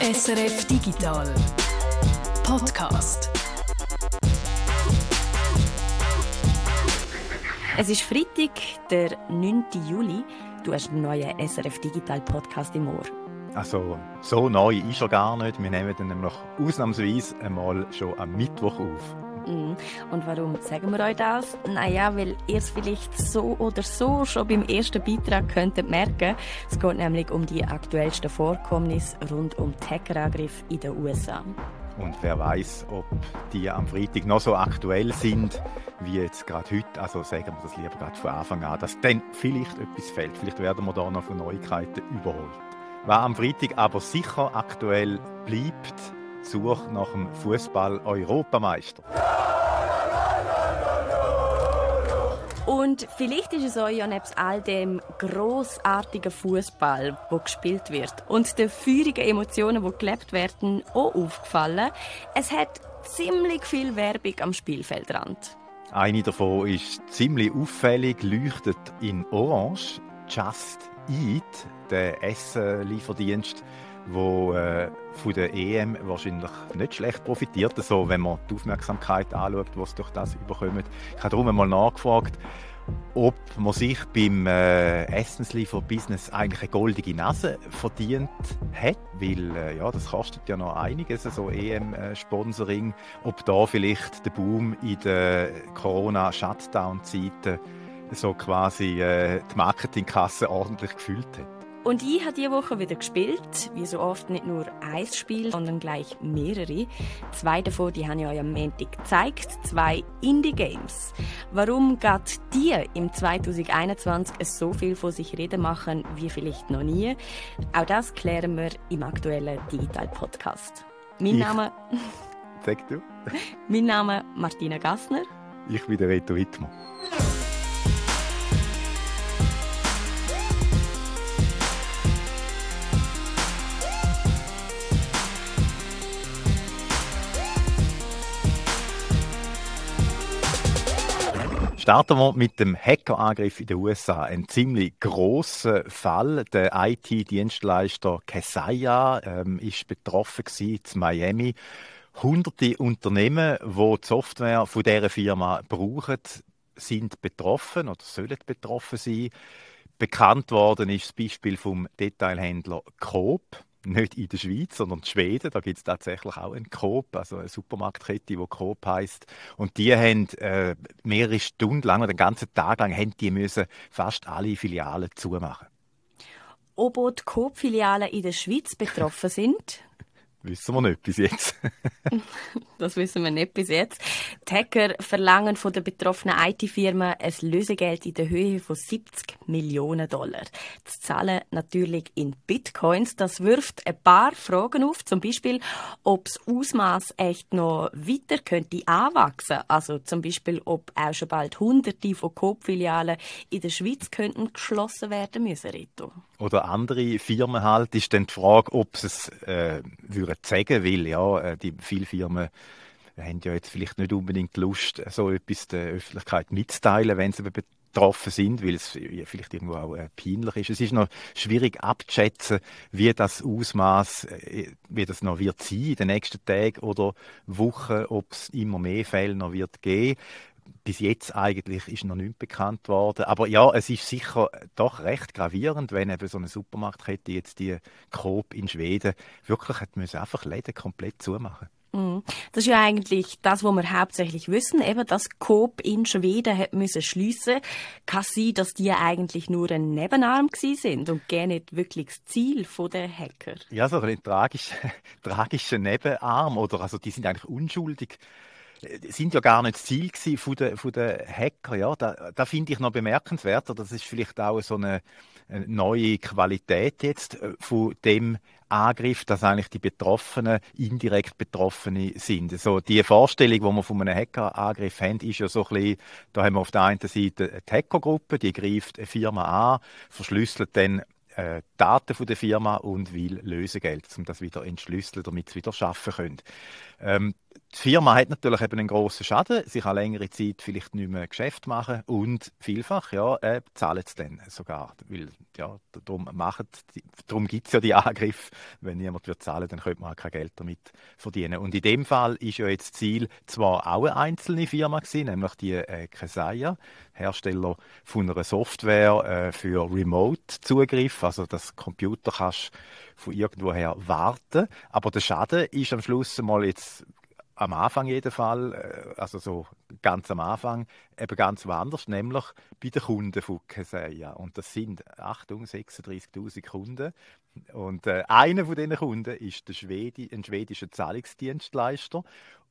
SRF Digital Podcast. Es ist Freitag, der 9. Juli. Du hast einen neuen SRF Digital Podcast im Ohr. Also, so neu ist er gar nicht. Wir nehmen dann nämlich ausnahmsweise einmal schon am Mittwoch auf. Mm. Und warum sagen wir euch das? Naja, weil ihr es vielleicht so oder so schon beim ersten Beitrag könntet merken. Es geht nämlich um die aktuellsten Vorkommnisse rund um Hackerangriff in den USA. Und wer weiß, ob die am Freitag noch so aktuell sind wie jetzt gerade heute. Also sagen wir das lieber gerade von Anfang an, dass dann vielleicht etwas fällt. Vielleicht werden wir da noch von Neuigkeiten überholt. Was am Freitag aber sicher aktuell bleibt, Suche nach dem Fußball-Europameister. Und vielleicht ist es euch ja nebst all dem großartigen Fußball, wo gespielt wird, und den feurigen Emotionen, die gelebt werden, auch aufgefallen. Es hat ziemlich viel Werbung am Spielfeldrand. Eine davon ist ziemlich auffällig, leuchtet in Orange. Just Eat, der Essenlieferdienst, wo äh, von der EM wahrscheinlich nicht schlecht profitiert, so wenn man die Aufmerksamkeit anschaut, was durch das überkommt. Ich habe darum einmal nachgefragt, ob man sich beim äh, Essensliefer-Business eigentlich eine goldige Nase verdient hat, weil äh, ja, das kostet ja noch einiges, so EM-Sponsoring, ob da vielleicht der Boom in der Corona-Shutdown-Zeiten so quasi äh, die Marketingkasse ordentlich gefüllt hat. Und ich habe diese Woche wieder gespielt, wie so oft nicht nur ein Spiel, sondern gleich mehrere. Zwei davon, die habe ich euch am Montag gezeigt, zwei Indie-Games. Warum gerade die im 2021 so viel von sich reden machen wie vielleicht noch nie, auch das klären wir im aktuellen Digital-Podcast. Mein Ich- Name, Sag du? mein Name Martina Gassner. Ich bin der Reto Wittmer. Starten wir mit dem Hackerangriff in den USA. Ein ziemlich großer Fall. Der IT-Dienstleister Kesaya ähm, ist betroffen in Miami. Hunderte Unternehmen, die die Software von dieser Firma brauchen, sind betroffen oder sollen betroffen sein. Bekannt worden ist das Beispiel vom Detailhändler Coop. Nicht in der Schweiz, sondern in Schweden. Da gibt es tatsächlich auch einen Coop, also eine Supermarktkette, die Coop heißt. Und die haben äh, mehrere Stunden lang oder den ganzen Tag lang haben die müssen fast alle Filialen zumachen. Ob auch die Coop-Filialen in der Schweiz betroffen sind, Wissen wir nicht bis jetzt. Das wissen wir nicht bis jetzt. Die Hacker verlangen von den betroffenen IT-Firmen ein Lösegeld in der Höhe von 70 Millionen Dollar. Das zahlen natürlich in Bitcoins. Das wirft ein paar Fragen auf. Zum Beispiel, ob das Ausmaß echt noch weiter könnte anwachsen. Also zum Beispiel, ob auch schon bald Hunderte von Coop-Filialen in der Schweiz könnten geschlossen werden müssen, Rito. Oder andere Firmen halt, ist dann die Frage, ob sie es äh, würden sagen, weil ja, äh, die viele Firmen haben ja jetzt vielleicht nicht unbedingt Lust, so etwas der Öffentlichkeit mitzuteilen, wenn sie betroffen sind, weil es vielleicht irgendwo auch äh, peinlich ist. Es ist noch schwierig abzuschätzen, wie das Ausmaß, äh, wie das noch wird sein in den nächsten Tagen oder Wochen, ob es immer mehr Fälle noch wird geben. Bis jetzt eigentlich ist noch nichts bekannt worden. Aber ja, es ist sicher doch recht gravierend, wenn eben so eine Supermarktkette jetzt die Coop in Schweden wirklich hat müssen einfach Läden komplett zumachen. Mhm. Das ist ja eigentlich das, was wir hauptsächlich wissen, eben, dass Coop in Schweden hat müssen schliessen. Kann sein, dass die eigentlich nur ein Nebenarm gewesen sind und gar nicht wirklich das Ziel der Hacker. Ja, so ein tragischer, tragischer Nebenarm oder also die sind eigentlich unschuldig. Äh, Sind ja gar nicht das Ziel von der, von der Hacker. Ja, da, da finde ich noch bemerkenswert. oder Das ist vielleicht auch so eine, eine neue Qualität jetzt äh, von dem Angriff, dass eigentlich die Betroffenen indirekt Betroffene sind. So die Vorstellung, die wir von einem Hackerangriff haben, ist ja so ein bisschen, da haben wir auf der einen Seite eine Hackergruppe, die greift eine Firma an, verschlüsselt dann äh, Daten von der Firma und will Lösegeld, um das wieder entschlüsseln, damit sie wieder schaffen können. Ähm, die Firma hat natürlich eben einen grossen Schaden. Sie kann längere Zeit vielleicht nicht mehr Geschäft machen und vielfach ja, äh, zahlen sie dann sogar. Weil, ja, darum darum gibt es ja die Angriffe. Wenn niemand wird zahlen, dann könnte man auch kein Geld damit verdienen. Und in dem Fall ist ja jetzt das Ziel zwar auch eine einzelne Firma gewesen, nämlich die äh, Kesaya, Hersteller von einer Software äh, für Remote-Zugriff. Also das Computer kannst von irgendwoher warten. Aber der Schaden ist am Schluss mal jetzt am Anfang jeden Fall, äh, also so ganz am Anfang, eben ganz woanders, nämlich bei den Kunden von Keseya. Und das sind, Achtung, 36.000 Kunden. Und äh, einer von diesen Kunden ist der Schwedi, ein schwedischer Zahlungsdienstleister.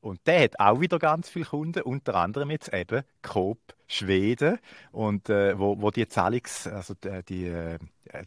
Und der hat auch wieder ganz viele Kunden, unter anderem jetzt eben Coop Schweden, und, äh, wo, wo die, Zahlungs-, also die, die äh,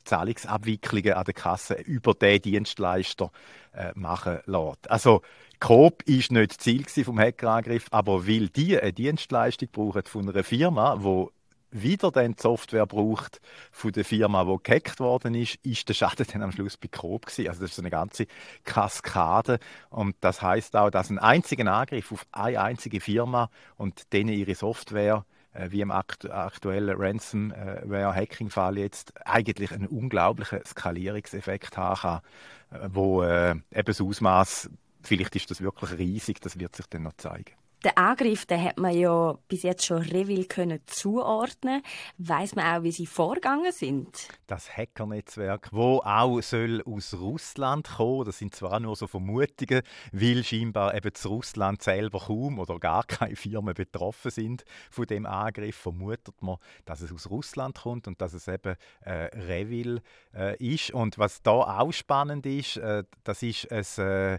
Zahlungsabwicklungen an der Kasse über den Dienstleister äh, machen lässt. Also Coop ist nicht Ziel vom Hackerangriff, aber weil die eine Dienstleistung brauchen von einer Firma, wo wieder dann die Software braucht von der Firma, die gehackt worden ist, ist der Schaden dann am Schluss bei Coop gewesen. Also das ist so eine ganze Kaskade und das heißt auch, dass ein einziger Angriff auf eine einzige Firma und denen ihre Software äh, wie im aktuellen Ransomware-Hacking-Fall jetzt eigentlich einen unglaublichen Skalierungseffekt haben kann, äh, wo äh, eben das Ausmaß vielleicht ist das wirklich riesig, das wird sich dann noch zeigen. Den Angriff, den hat man ja bis jetzt schon Revil können zuordnen. Weiß man auch, wie sie vorgegangen sind? Das Hackernetzwerk, wo auch soll aus Russland kommen, das sind zwar nur so Vermutungen, weil scheinbar eben zu Russland selber kaum oder gar keine Firmen betroffen sind von dem Angriff, vermutet man, dass es aus Russland kommt und dass es eben äh, Revil äh, ist. Und was da auch spannend ist, äh, das ist ein äh,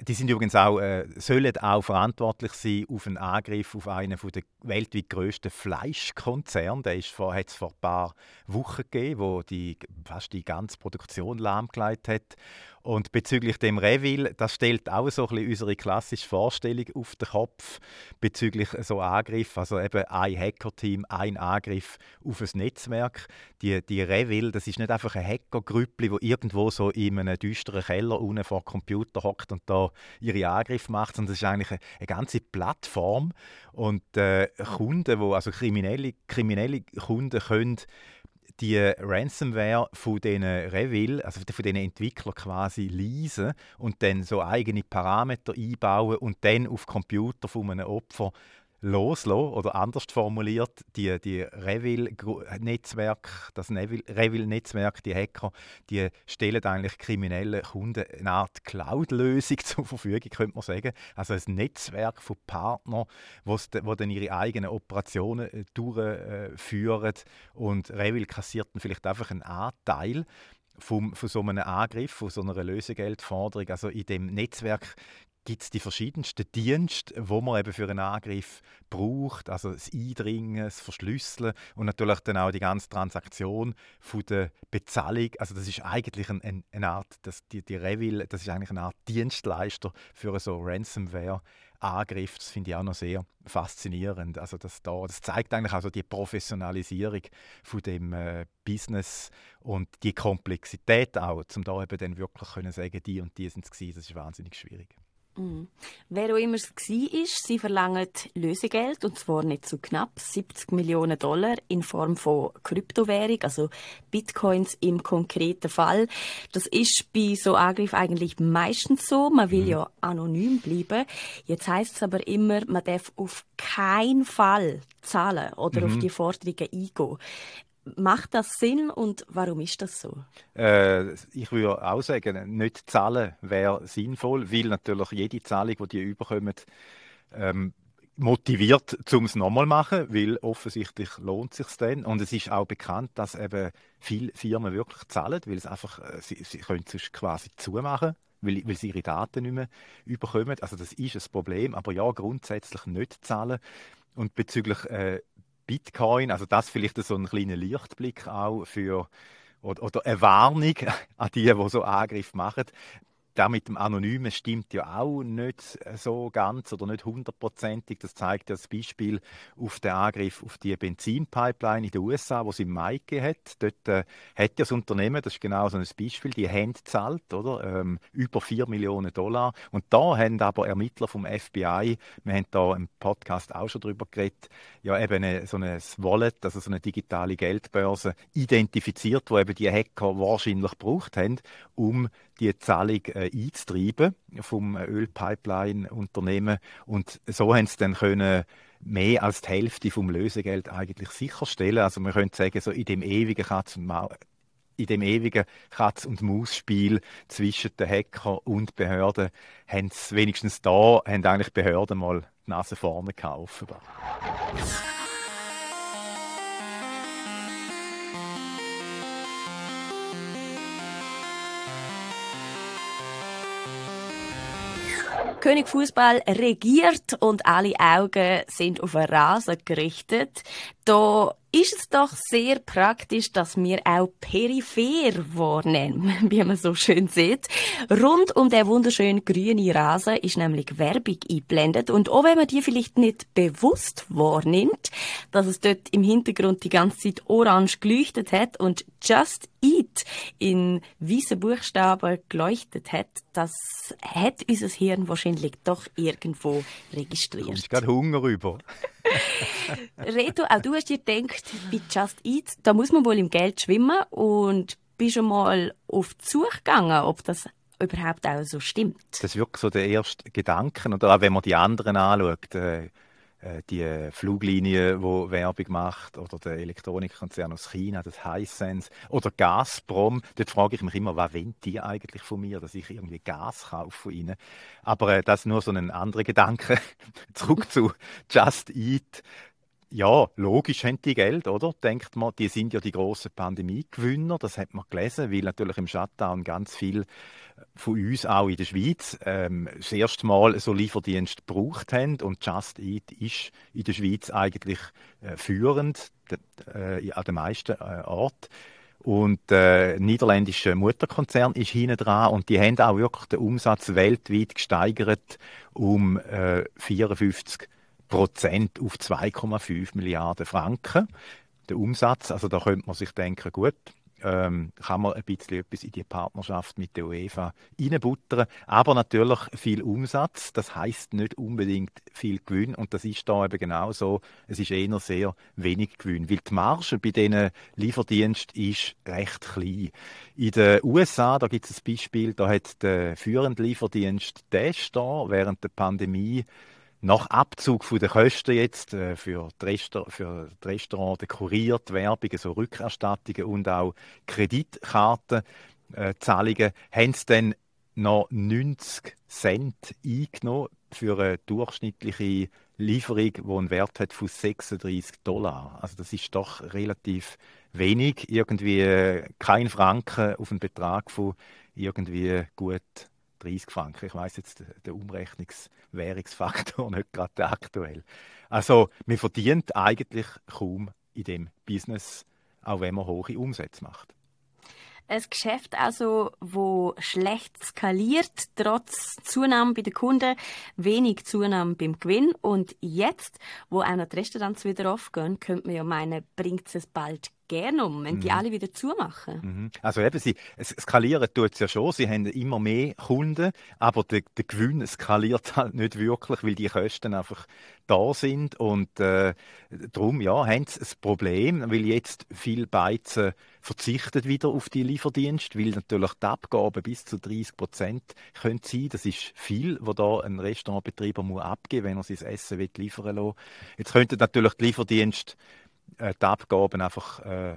die sind übrigens auch, äh, sollen auch verantwortlich sein auf einen Angriff auf einen der weltweit grössten Fleischkonzerne. Der hat es vor ein paar Wochen gegeben, wo die fast die ganze Produktion lahmgelegt hat. Und bezüglich dem Revil, das stellt auch so ein bisschen unsere klassische Vorstellung auf den Kopf bezüglich so Angriff, also eben ein Hackerteam, ein Angriff auf ein Netzwerk. Die, die Revil, das ist nicht einfach ein Hackergrüppli, wo irgendwo so in einem düsteren Keller unten vor dem Computer hockt und da ihre Angriffe macht, sondern das ist eigentlich eine, eine ganze Plattform und äh, Kunden, wo also kriminelle, kriminelle Kunden können die Ransomware von diesen Revil, also von diesen Entwicklern quasi leasen und dann so eigene Parameter einbauen und dann auf Computer von einem Opfer loslassen oder anders formuliert, die, die Revil-Netzwerk, das Revil-Netzwerk, die Hacker, die stellen eigentlich kriminellen Kunden eine Art Cloud-Lösung zur Verfügung, könnte man sagen. Also ein Netzwerk von Partnern, wo dann ihre eigenen Operationen äh, durchführen und Revil kassiert dann vielleicht einfach einen Anteil vom, von so einem Angriff, von so einer Lösegeldforderung. Also in dem Netzwerk gibt es die verschiedensten Dienste, wo man eben für einen Angriff braucht, also das Eindringen, das Verschlüsseln und natürlich dann auch die ganze Transaktion von der Bezahlung. Also das ist eigentlich ein, ein, eine Art, das, die, die Revil, das ist eigentlich eine Art Dienstleister für so Ransomware. Angriff, das finde ich auch noch sehr faszinierend. Also das, da, das zeigt eigentlich also die Professionalisierung von dem äh, Business und die Komplexität auch, um da eben dann wirklich können sagen, die und die sind es gewesen. Das ist wahnsinnig schwierig. Mhm. Wer auch immer es war, sie verlangen Lösegeld, und zwar nicht zu knapp 70 Millionen Dollar in Form von Kryptowährung, also Bitcoins im konkreten Fall. Das ist bei so Angriffen eigentlich meistens so. Man will mhm. ja anonym bleiben. Jetzt heißt es aber immer, man darf auf keinen Fall zahlen oder mhm. auf die Forderungen eingehen. Macht das Sinn und warum ist das so? Äh, ich würde auch sagen, nicht zahlen wäre sinnvoll, weil natürlich jede Zahlung, die die überkommen, ähm, motiviert, um es nochmal zu machen, weil offensichtlich lohnt es sich dann. Und es ist auch bekannt, dass eben viele Firmen wirklich zahlen, weil es einfach, äh, sie, sie können es quasi zumachen weil, weil sie ihre Daten nicht mehr überkommen. Also das ist ein Problem, aber ja, grundsätzlich nicht zahlen. Und bezüglich äh, Bitcoin, also das vielleicht so ein kleiner Lichtblick auch für oder, oder eine Warnung an die, die so Angriff machen. Da mit dem Anonymen stimmt ja auch nicht so ganz oder nicht hundertprozentig. Das zeigt ja das Beispiel auf den Angriff auf die Benzinpipeline in den USA, wo es im Mai gegeben hat. Dort äh, hat ja das Unternehmen, das ist genau so ein Beispiel, die haben gezahlt, oder? Ähm, über 4 Millionen Dollar. Und da haben aber Ermittler vom FBI, wir haben da im Podcast auch schon drüber geredet, ja eben eine, so ein Wallet, also so eine digitale Geldbörse, identifiziert, wo eben die Hacker wahrscheinlich gebraucht haben, um die Zahlung äh, einzutreiben vom Ölpipeline-Unternehmen. Und so haben sie dann können mehr als die Hälfte vom Lösegeld eigentlich sicherstellen. Also man könnte sagen, so in dem ewigen Katz und Maus in dem ewigen Katz- und Maus-Spiel zwischen den Hacker und Behörden haben wenigstens da, haben eigentlich Behörden mal die Nase vorne gehabt. König Fußball regiert und alle Augen sind auf den Rasen gerichtet. Da ist es doch sehr praktisch, dass wir auch peripher wahrnehmen, wie man so schön sieht. Rund um den wunderschönen grünen Rasen ist nämlich Werbung eingeblendet und auch wenn man die vielleicht nicht bewusst wahrnimmt, dass es dort im Hintergrund die ganze Zeit orange geleuchtet hat und Just Eat in weißen Buchstaben geleuchtet hat, das hat unser Hirn wahrscheinlich doch irgendwo registriert. Ich gerade Hunger rüber. Reto, auch du hast dir gedacht, bei Just Eat, da muss man wohl im Geld schwimmen und bist schon mal auf die Suche gegangen, ob das überhaupt auch so stimmt. Das ist wirklich so der erste Gedanke. Und auch wenn man die anderen anschaut, äh, die Fluglinie, wo Werbung macht, oder der Elektronikkonzern aus China, das Hisense, oder Gazprom. Dort frage ich mich immer, was wollen die eigentlich von mir, dass ich irgendwie Gas kaufe von ihnen. Aber äh, das nur so ein anderer Gedanke. Zurück zu Just Eat. Ja, logisch haben die Geld, oder? Denkt man, die sind ja die grossen Pandemiegewinner, das hat man gelesen, weil natürlich im Shutdown ganz viel von uns auch in der Schweiz ähm, das erste Mal so Lieferdienst gebraucht haben und Just Eat ist in der Schweiz eigentlich äh, führend äh, an den meisten äh, Orten. Und der äh, niederländische Mutterkonzern ist hinten dran und die haben auch wirklich den Umsatz weltweit gesteigert um äh, 54 Prozent auf 2,5 Milliarden Franken. Der Umsatz, also da könnte man sich denken, gut, ähm, kann man ein bisschen etwas in die Partnerschaft mit der UEFA reinbuttern. Aber natürlich viel Umsatz, das heißt nicht unbedingt viel Gewinn. Und das ist da eben genau so. Es ist eher sehr wenig Gewinn. Weil die Marge bei diesen Lieferdiensten ist recht klein. In den USA, da gibt es ein Beispiel, da hat der führende Lieferdienst Dash da während der Pandemie nach Abzug von den Kosten jetzt äh, für, die Resta für die Kurier, die Werbung, so Rückerstattungen und auch Kreditkartenzahlungen, äh, haben sie dann noch 90 Cent eingenommen für eine durchschnittliche Lieferung, die einen Wert hat von 36 Dollar. Also das ist doch relativ wenig, irgendwie äh, kein Franken auf einen Betrag von irgendwie gut 30 Franken. Ich weiß jetzt den Umrechnungswährungsfaktor nicht gerade aktuell. Also man verdient eigentlich kaum in dem Business, auch wenn man hohe Umsätze macht. Ein Geschäft also, wo schlecht skaliert, trotz Zunahme bei den Kunden, wenig Zunahme beim Gewinn. Und jetzt, wo auch noch die Restaurants wieder aufgehen, könnte man ja meinen, bringt es bald gerne um, wenn die mhm. alle wieder zumachen. Mhm. Also eben, sie, es skalieren tut es ja schon, sie haben immer mehr Kunden, aber der, der Gewinn skaliert halt nicht wirklich, weil die Kosten einfach da sind und äh, darum ja, haben sie ein Problem, weil jetzt viel Beizen verzichtet wieder auf die Lieferdienst, weil natürlich die Abgaben bis zu 30 Prozent können sein. Das ist viel, was da ein Restaurantbetreiber muss abgeben, wenn er sein Essen liefern will. Jetzt könnte natürlich die Lieferdienst äh, die Abgaben einfach äh,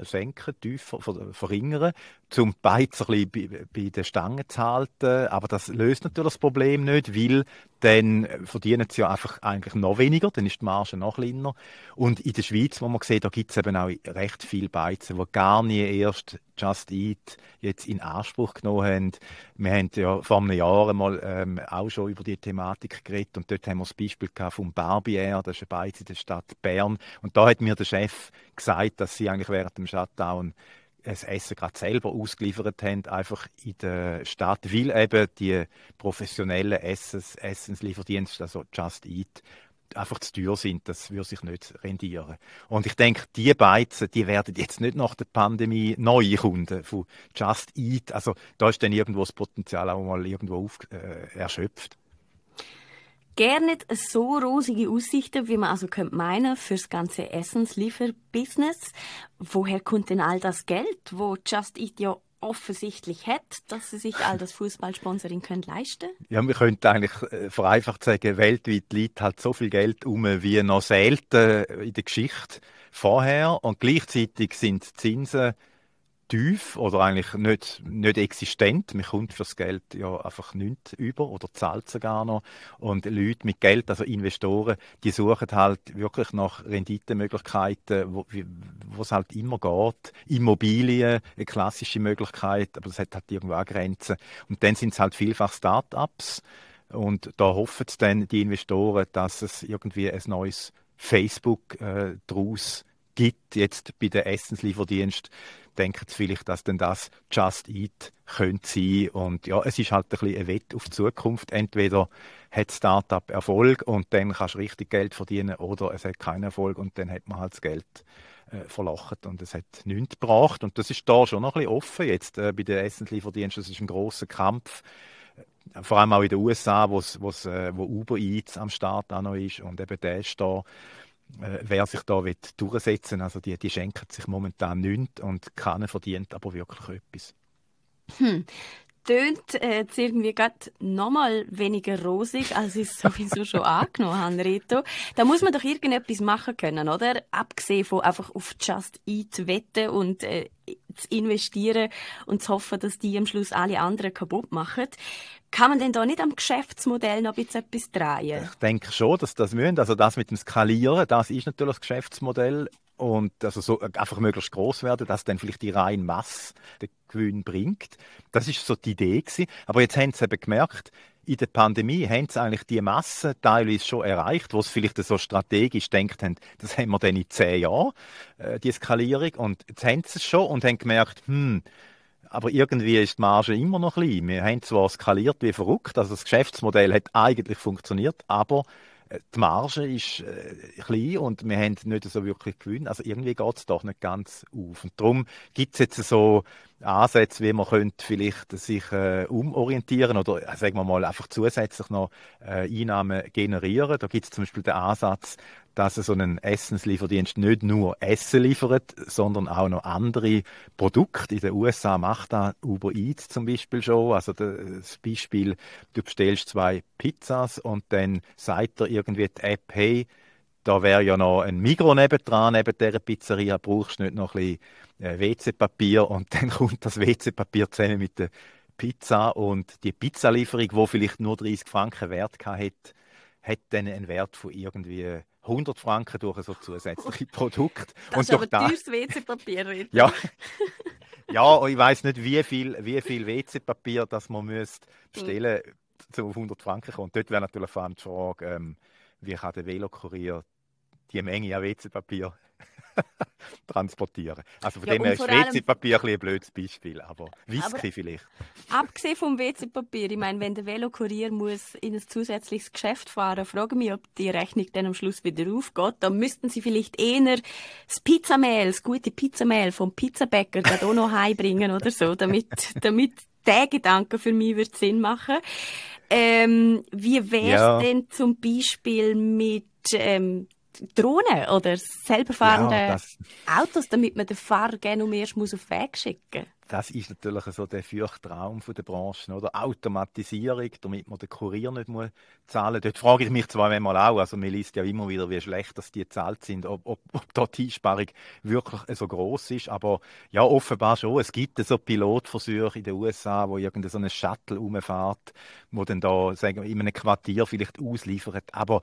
senken, tiefer, verringern, um die Beiz ein bisschen bei, bei den Stangen zu halten. Aber das löst natürlich das Problem nicht, weil dann verdienen sie ja einfach eigentlich noch weniger, dann ist die Marge noch kleiner. Und in der Schweiz, wo man sieht, da gibt es eben auch recht viel Beizen, die gar nie erst Just Eat jetzt in Anspruch genommen haben. Wir haben ja vor einem Jahr mal ähm, auch schon über die Thematik geredet und dort haben wir das Beispiel gehabt vom Barbier, das ist ein Beiz in der Stadt Bern. Und da hat mir der Chef gesagt, dass sie eigentlich während dem Shutdown das Essen gerade selber ausgeliefert haben, einfach in der Stadt, weil eben die professionellen Essens, Essenslieferdienste, also Just Eat, einfach zu teuer sind, das würde sich nicht rendieren. Und ich denke, die Beizen, die werden jetzt nicht nach der Pandemie neue Kunden von Just Eat. Also da ist dann irgendwo das Potenzial auch mal irgendwo auf, äh, erschöpft. Gerne nicht so rosige Aussichten, wie man also könnte meinen, fürs ganze Essenslieferbusiness. Woher kommt denn all das Geld, wo Just Eat ja offensichtlich hat, dass sie sich all das Fußballsponsoring können leisten Ja, wir könnten eigentlich äh, vereinfacht sagen, weltweit liegt halt so viel Geld um wie noch selten in der Geschichte vorher und gleichzeitig sind die Zinsen tief oder eigentlich nicht, nicht existent. Man kommt für das Geld ja einfach nicht über oder zahlt sogar noch. Und Leute mit Geld, also Investoren, die suchen halt wirklich nach Renditemöglichkeiten, wo, wo es halt immer geht. Immobilien, eine klassische Möglichkeit, aber das hat halt irgendwo auch Grenzen. Und dann sind es halt vielfach Start-ups. Und da hoffen dann die Investoren, dass es irgendwie ein neues Facebook äh, daraus gibt, jetzt bei den Essenslieferdienst, denken sie vielleicht, dass denn das Just Eat könnte sein. Und ja, es ist halt ein bisschen ein Wett auf die Zukunft. Entweder hat Startup Erfolg und dann kannst du richtig Geld verdienen oder es hat keinen Erfolg und dann hat man halt das Geld äh, verlacht und es hat nichts gebracht. Und das ist da schon noch ein bisschen offen jetzt äh, bei den Essenslieferdiensten. Das ist ein großer Kampf äh, vor allem auch in den USA, wo's, wo's, äh, wo Uber Eats am Start auch noch ist und eben der ist da wer sich da will durchsetzen also die, die schenken sich momentan nichts und keiner verdient aber wirklich etwas. Hm. Tönt äh, jetzt irgendwie gerade nochmal weniger rosig, als ich es sowieso schon angenommen habe, Reto. Da muss man doch irgendetwas machen können, oder? Abgesehen von einfach auf Just Eat wetten und äh, zu investieren und zu hoffen, dass die am Schluss alle anderen kaputt machen. Kann man denn da nicht am Geschäftsmodell noch ein etwas drehen? Ich denke schon, dass das müssen. Also das mit dem Skalieren, das ist natürlich das Geschäftsmodell und also so einfach möglichst groß werden, dass dann vielleicht die reine Masse den Gewinn bringt. Das ist so die Idee gewesen. Aber jetzt haben sie eben gemerkt, in der Pandemie haben sie eigentlich die Masse teilweise schon erreicht, wo sie vielleicht so strategisch denkt haben, das haben wir dann in zehn Jahren, äh, die Skalierung. Und jetzt haben sie es schon und haben gemerkt, hm, aber irgendwie ist die Marge immer noch klein. Wir haben zwar skaliert wie verrückt, also das Geschäftsmodell hat eigentlich funktioniert, aber äh, die Marge ist äh, klein und wir haben nicht so wirklich Gewinn. Also irgendwie geht es doch nicht ganz auf. Und darum gibt es jetzt so Ansätze, wie man könnte vielleicht sich äh, umorientieren oder äh, sagen wir mal einfach zusätzlich noch äh, Einnahmen generieren. Da gibt es zum Beispiel den Ansatz, dass so ein Essenslieferdienst nicht nur Essen liefert, sondern auch noch andere Produkte. In den USA macht da Uber Eats zum Beispiel schon. Also das Beispiel, du bestellst zwei Pizzas und dann sagt er irgendwie die App, hey, da wäre ja noch ein Migros nebendran, neben dieser Pizzeria, brauchst du nicht noch ein bisschen äh, WC-Papier und dann kommt das WC-Papier zusammen mit der Pizza und die Pizzalieferung, wo vielleicht nur 30 Franken Wert hat, hat dann einen Wert von irgendwie 100 Franken durch so zusätzliche Produkte. Das und ist aber teures WC-Papier. ja, ja, ich weiß nicht, wie viel, wie viel WC-Papier das man müsste bestellen mhm. zu 100 Franken kommt. Dort wäre natürlich vor allem die Frage, ähm, wie kann der Velokurier die Menge an WC-Papier transportieren. Also von ja, dem her ist WC-Papier ein, ein blödes Beispiel, aber Whisky aber vielleicht. Abgesehen vom WC-Papier, ich meine, wenn der Velokurier muss in ein zusätzliches Geschäft fahren, frage mich, ob die Rechnung dann am Schluss wieder aufgeht. Dann müssten sie vielleicht eher das Pizzamehl, das gute Pizzamehl vom Pizzabäcker da auch noch heimbringen oder so, damit, damit der Gedanke für mich wird Sinn machen. Ähm, wie wäre es ja. denn zum Beispiel mit ähm, Drohnen oder selber fahrende ja, Autos, damit man den Fahrer gerne um erst muss auf den Weg schicken Das ist natürlich so der Fürchtraum der Branche, oder? Automatisierung, damit man den Kurier nicht muss zahlen Dort frage ich mich zwar einmal auch, also man liest ja immer wieder, wie schlecht dass die zahlt sind, ob, ob, ob da die Einsparung wirklich so groß ist, aber ja, offenbar schon. Es gibt so Pilotversuche in den USA, wo irgendein so ein Shuttle rumfährt, wo dann da sagen, in einem Quartier vielleicht ausliefert, aber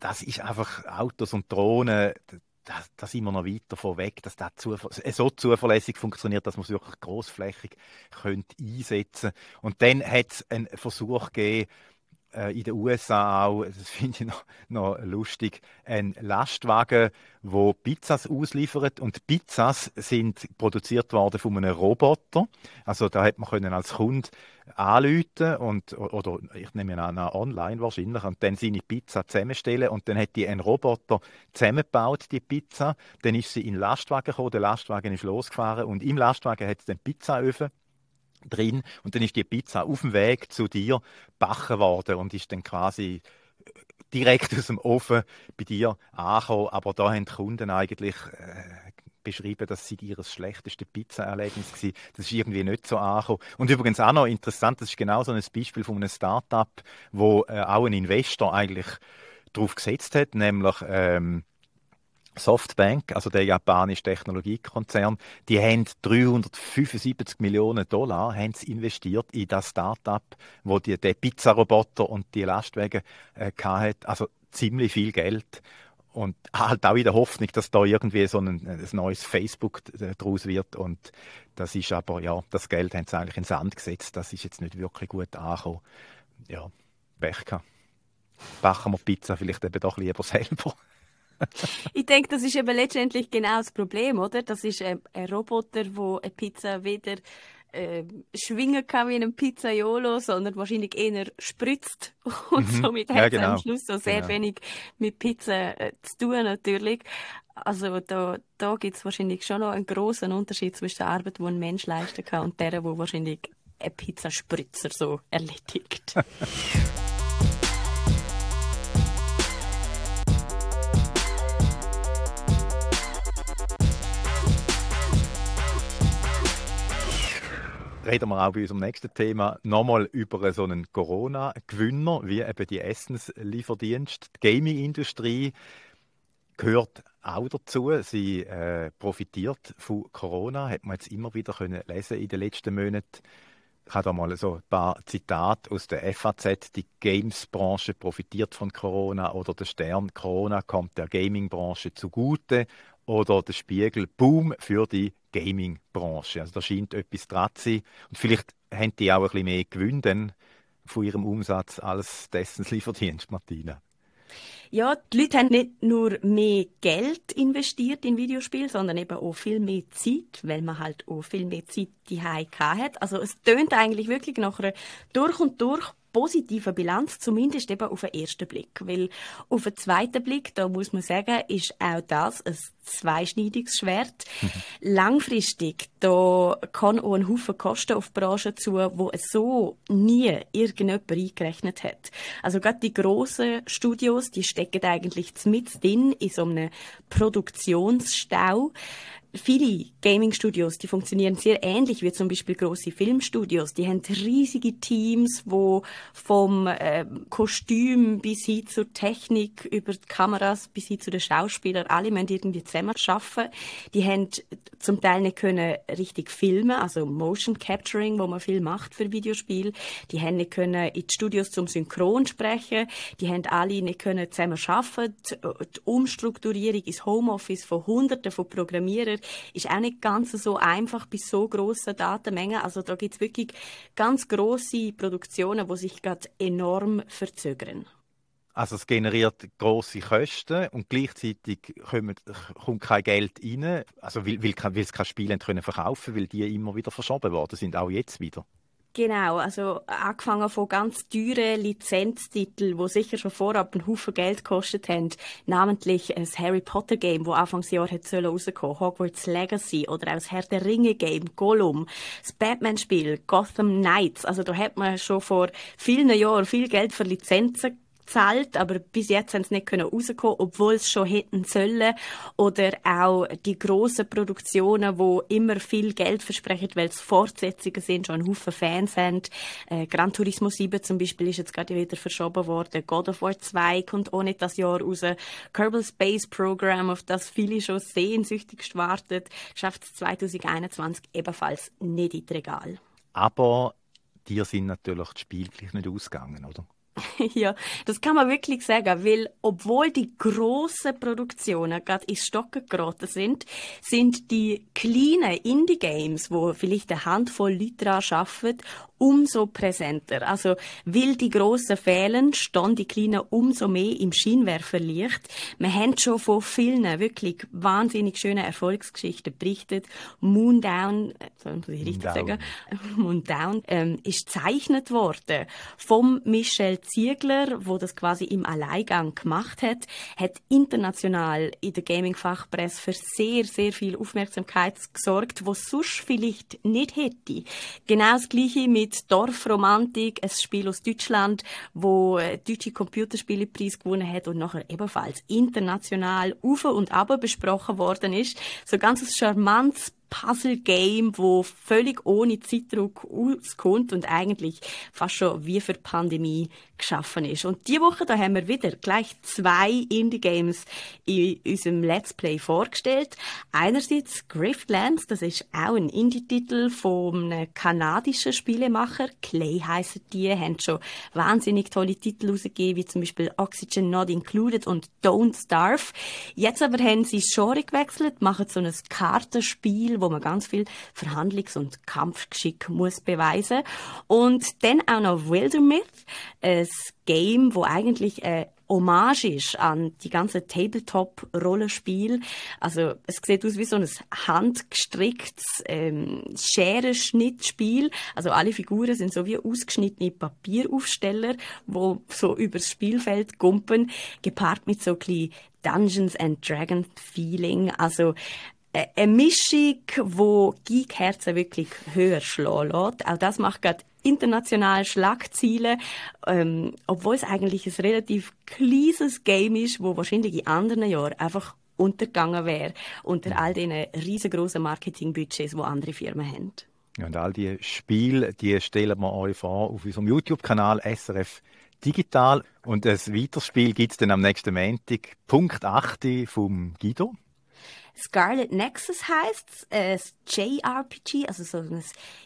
das ist einfach Autos und Drohnen, da, da sind wir noch weiter vorweg, dass das äh, so zuverlässig funktioniert, dass man es wirklich großflächig könnte einsetzen. Und dann hat es einen Versuch gegeben, äh, in den USA auch, das finde ich noch, noch lustig, ein Lastwagen, wo Pizzas ausliefert und Pizzas sind produziert worden von einem Roboter. Also da hat man können als Kunde anrufen und oder ich nehme an online wahrscheinlich und dann seine Pizza zusammenstellen und dann hat die ein Roboter zusammengebaut die Pizza. Dann ist sie in den Lastwagen gekommen, der Lastwagen ist losgefahren und im Lastwagen hat es den Pizzaöfen drin und dann ist die Pizza auf dem Weg zu dir backen worden und ist dann quasi äh, direkt aus dem Ofen bei dir angekommen. Aber da haben die Kunden eigentlich äh, beschrieben, dass sie ihr schlechteste Pizza-Erlebnis war. Das ist irgendwie nicht so angekommen. Und übrigens auch noch interessant, das ist genau so ein Beispiel von einem Start-up, wo äh, auch ein Investor eigentlich darauf gesetzt hat, nämlich ähm, Softbank, also der japanische Technologiekonzern, die haben 375 Millionen Dollar haben investiert in das Startup, wo die, der Pizzaroboter und die Lastwagen äh, hat. Also ziemlich viel Geld. Und halt auch in der Hoffnung, dass da irgendwie so ein, ein neues Facebook daraus wird. Und das ist aber, ja, das Geld haben sie eigentlich in den Sand gesetzt. Das ist jetzt nicht wirklich gut angekommen. Ja, Pech gehabt. Backen wir Pizza vielleicht eben doch lieber selber. ich denke, das ist eben letztendlich genau das Problem, oder? Das ist ein, ein Roboter, der eine Pizza weder äh, schwingen kann wie ein Pizzaiolo, sondern wahrscheinlich eher spritzt. Und mhm. somit hat ja, genau. am Schluss so sehr genau. wenig mit Pizza äh, zu tun, natürlich. Also da, da gibt es wahrscheinlich schon noch einen großen Unterschied zwischen der Arbeit, die ein Mensch leisten kann, und der, wo wahrscheinlich ein Pizzaspritzer so erledigt. reden wir auch bei unserem nächsten Thema nochmal über so einen Corona-Gewinner, wie eben die Essenslieferdienst. Die Gaming-Industrie gehört auch dazu. Sie äh, profitiert von Corona, hat man jetzt immer wieder können lesen in den letzten Monaten. Ich habe da mal so ein paar Zitate aus der FAZ. Die Games-Branche profitiert von Corona oder der Stern Corona kommt der Gaming-Branche zugute oder der Spiegel Boom für die Gaming-Branche. Also da scheint etwas dran zu sein. Und vielleicht haben die auch ein bisschen mehr Gewinn von ihrem Umsatz als dessen Lieferdienst, Martina. Ja, die Leute haben nicht nur mehr Geld investiert in Videospiele, sondern eben auch viel mehr Zeit, weil man halt auch viel mehr Zeit die hat. Also es tönt eigentlich wirklich nach einer durch und durch positive Bilanz, zumindest eben auf den ersten Blick. Weil auf den zweiten Blick, da muss man sagen, ist auch das ein zweischneidiges Schwert. Mhm. Langfristig, da kann auch ein Haufen Kosten auf die Branche zu, wo es so nie irgendjemand eingerechnet hat. Also gerade die grossen Studios, die stecken eigentlich mit drin in so einem Produktionsstau viele Gaming-Studios, die funktionieren sehr ähnlich wie zum Beispiel große Filmstudios. Die haben riesige Teams, wo vom äh, Kostüm bis hin zur Technik, über die Kameras bis hin zu den Schauspielern, alle müssen irgendwie zusammen arbeiten. Die haben zum Teil nicht können richtig filmen, also Motion Capturing, wo man viel macht für Videospiele. Die haben nicht können in die Studios zum Synchron sprechen. Die haben alle nicht können zusammen arbeiten. Die Umstrukturierung ins Homeoffice von Hunderten von Programmierern ist auch nicht ganz so einfach bei so grossen Datenmengen. Also da gibt es wirklich ganz große Produktionen, die sich gerade enorm verzögern. Also es generiert große Kosten und gleichzeitig kommt, kommt kein Geld rein, also weil, weil, weil es keine Spiele können verkaufen weil die immer wieder verschoben worden sind, auch jetzt wieder. Genau, also angefangen von ganz teuren Lizenztiteln, wo sicher schon vorab einen Haufen Geld gekostet haben, namentlich das Harry Potter Game, wo Anfangsjahr hat sollen rauskommen, Hogwarts Legacy oder auch das Herr der Ringe Game, Gollum, das Batman Spiel, Gotham Knights, also da hat man schon vor vielen Jahren viel Geld für Lizenzen gezahlt, aber bis jetzt haben sie nicht rauskommen, obwohl es schon hätten sollen. Oder auch die grossen Produktionen, wo immer viel Geld versprechen, weil es Fortsetzungen sind, schon ein Haufen Fans haben. Äh, Gran Turismo 7 zum Beispiel ist jetzt gerade wieder verschoben worden. God of War 2 kommt auch nicht das Jahr raus. Kerbal Space Program, auf das viele schon sehnsüchtig warten, schafft es 2021 ebenfalls nicht in Regal. Aber dir sind natürlich die Spiele gleich nicht ausgegangen, oder? ja, das kann man wirklich sagen, weil obwohl die großen Produktionen gerade ins Stocken geraten sind, sind die kleinen Indie-Games, wo vielleicht eine Handvoll Leute daran arbeiten, umso präsenter. Also, weil die grossen fehlen, stehen die Kleinen umso mehr im Scheinwerferlicht. Wir haben schon von vielen wirklich wahnsinnig schönen Erfolgsgeschichten berichtet. Moondown, äh, soll ich richtig Moondown. sagen? Moondown, ähm, ist gezeichnet worden vom Michel Ziegler, wo das quasi im Alleingang gemacht hat, hat international in der Gaming-Fachpresse für sehr, sehr viel Aufmerksamkeit gesorgt, was sonst vielleicht nicht hätte. Genau das Gleiche mit Dorfromantik, ein Spiel aus Deutschland, wo äh, deutsche Computerspielepreis gewonnen hat und nachher ebenfalls international auf und ab besprochen worden ist. So ganz ein charmantes Puzzle-Game, wo völlig ohne Zeitdruck auskommt und eigentlich fast schon wie für die Pandemie geschaffen ist. Und diese Woche da haben wir wieder gleich zwei Indie-Games in unserem Let's Play vorgestellt. Einerseits Griftlands, das ist auch ein Indie-Titel vom kanadischen Spielemacher. Clay heissen die, haben schon wahnsinnig tolle Titel rausgegeben, wie zum Beispiel Oxygen Not Included und Don't Starve. Jetzt aber haben sie das Genre gewechselt, machen so ein Kartenspiel, wo man ganz viel Verhandlungs- und Kampfgeschick muss beweisen. Und dann auch noch Wildermyth, ein Game, wo eigentlich äh, Hommage ist an die ganze Tabletop-Rollenspiel. Also es sieht aus wie so ein handgestricktes ähm, Scherenschnittspiel. Also alle Figuren sind so wie ausgeschnittene Papieraufsteller, wo so übers Spielfeld gumpen, gepaart mit so ein bisschen Dungeons and Dragons Feeling. Also eine Mischung, wo Geek-Herzen wirklich höher schlagen lässt. Auch das macht gerade international Schlagziele, ähm, obwohl es eigentlich ein relativ kleines Game ist, wo wahrscheinlich in anderen Jahren einfach untergegangen wäre unter all den riesengroßen Marketingbudgets, wo andere Firmen haben. Ja, und all die Spiele, die stellen wir euch vor auf unserem YouTube-Kanal SRF Digital. Und ein weiteres Spiel gibt es dann am nächsten Montag, Punkt 8 vom Guido. Scarlet Nexus heißt äh, JRPG, also so ein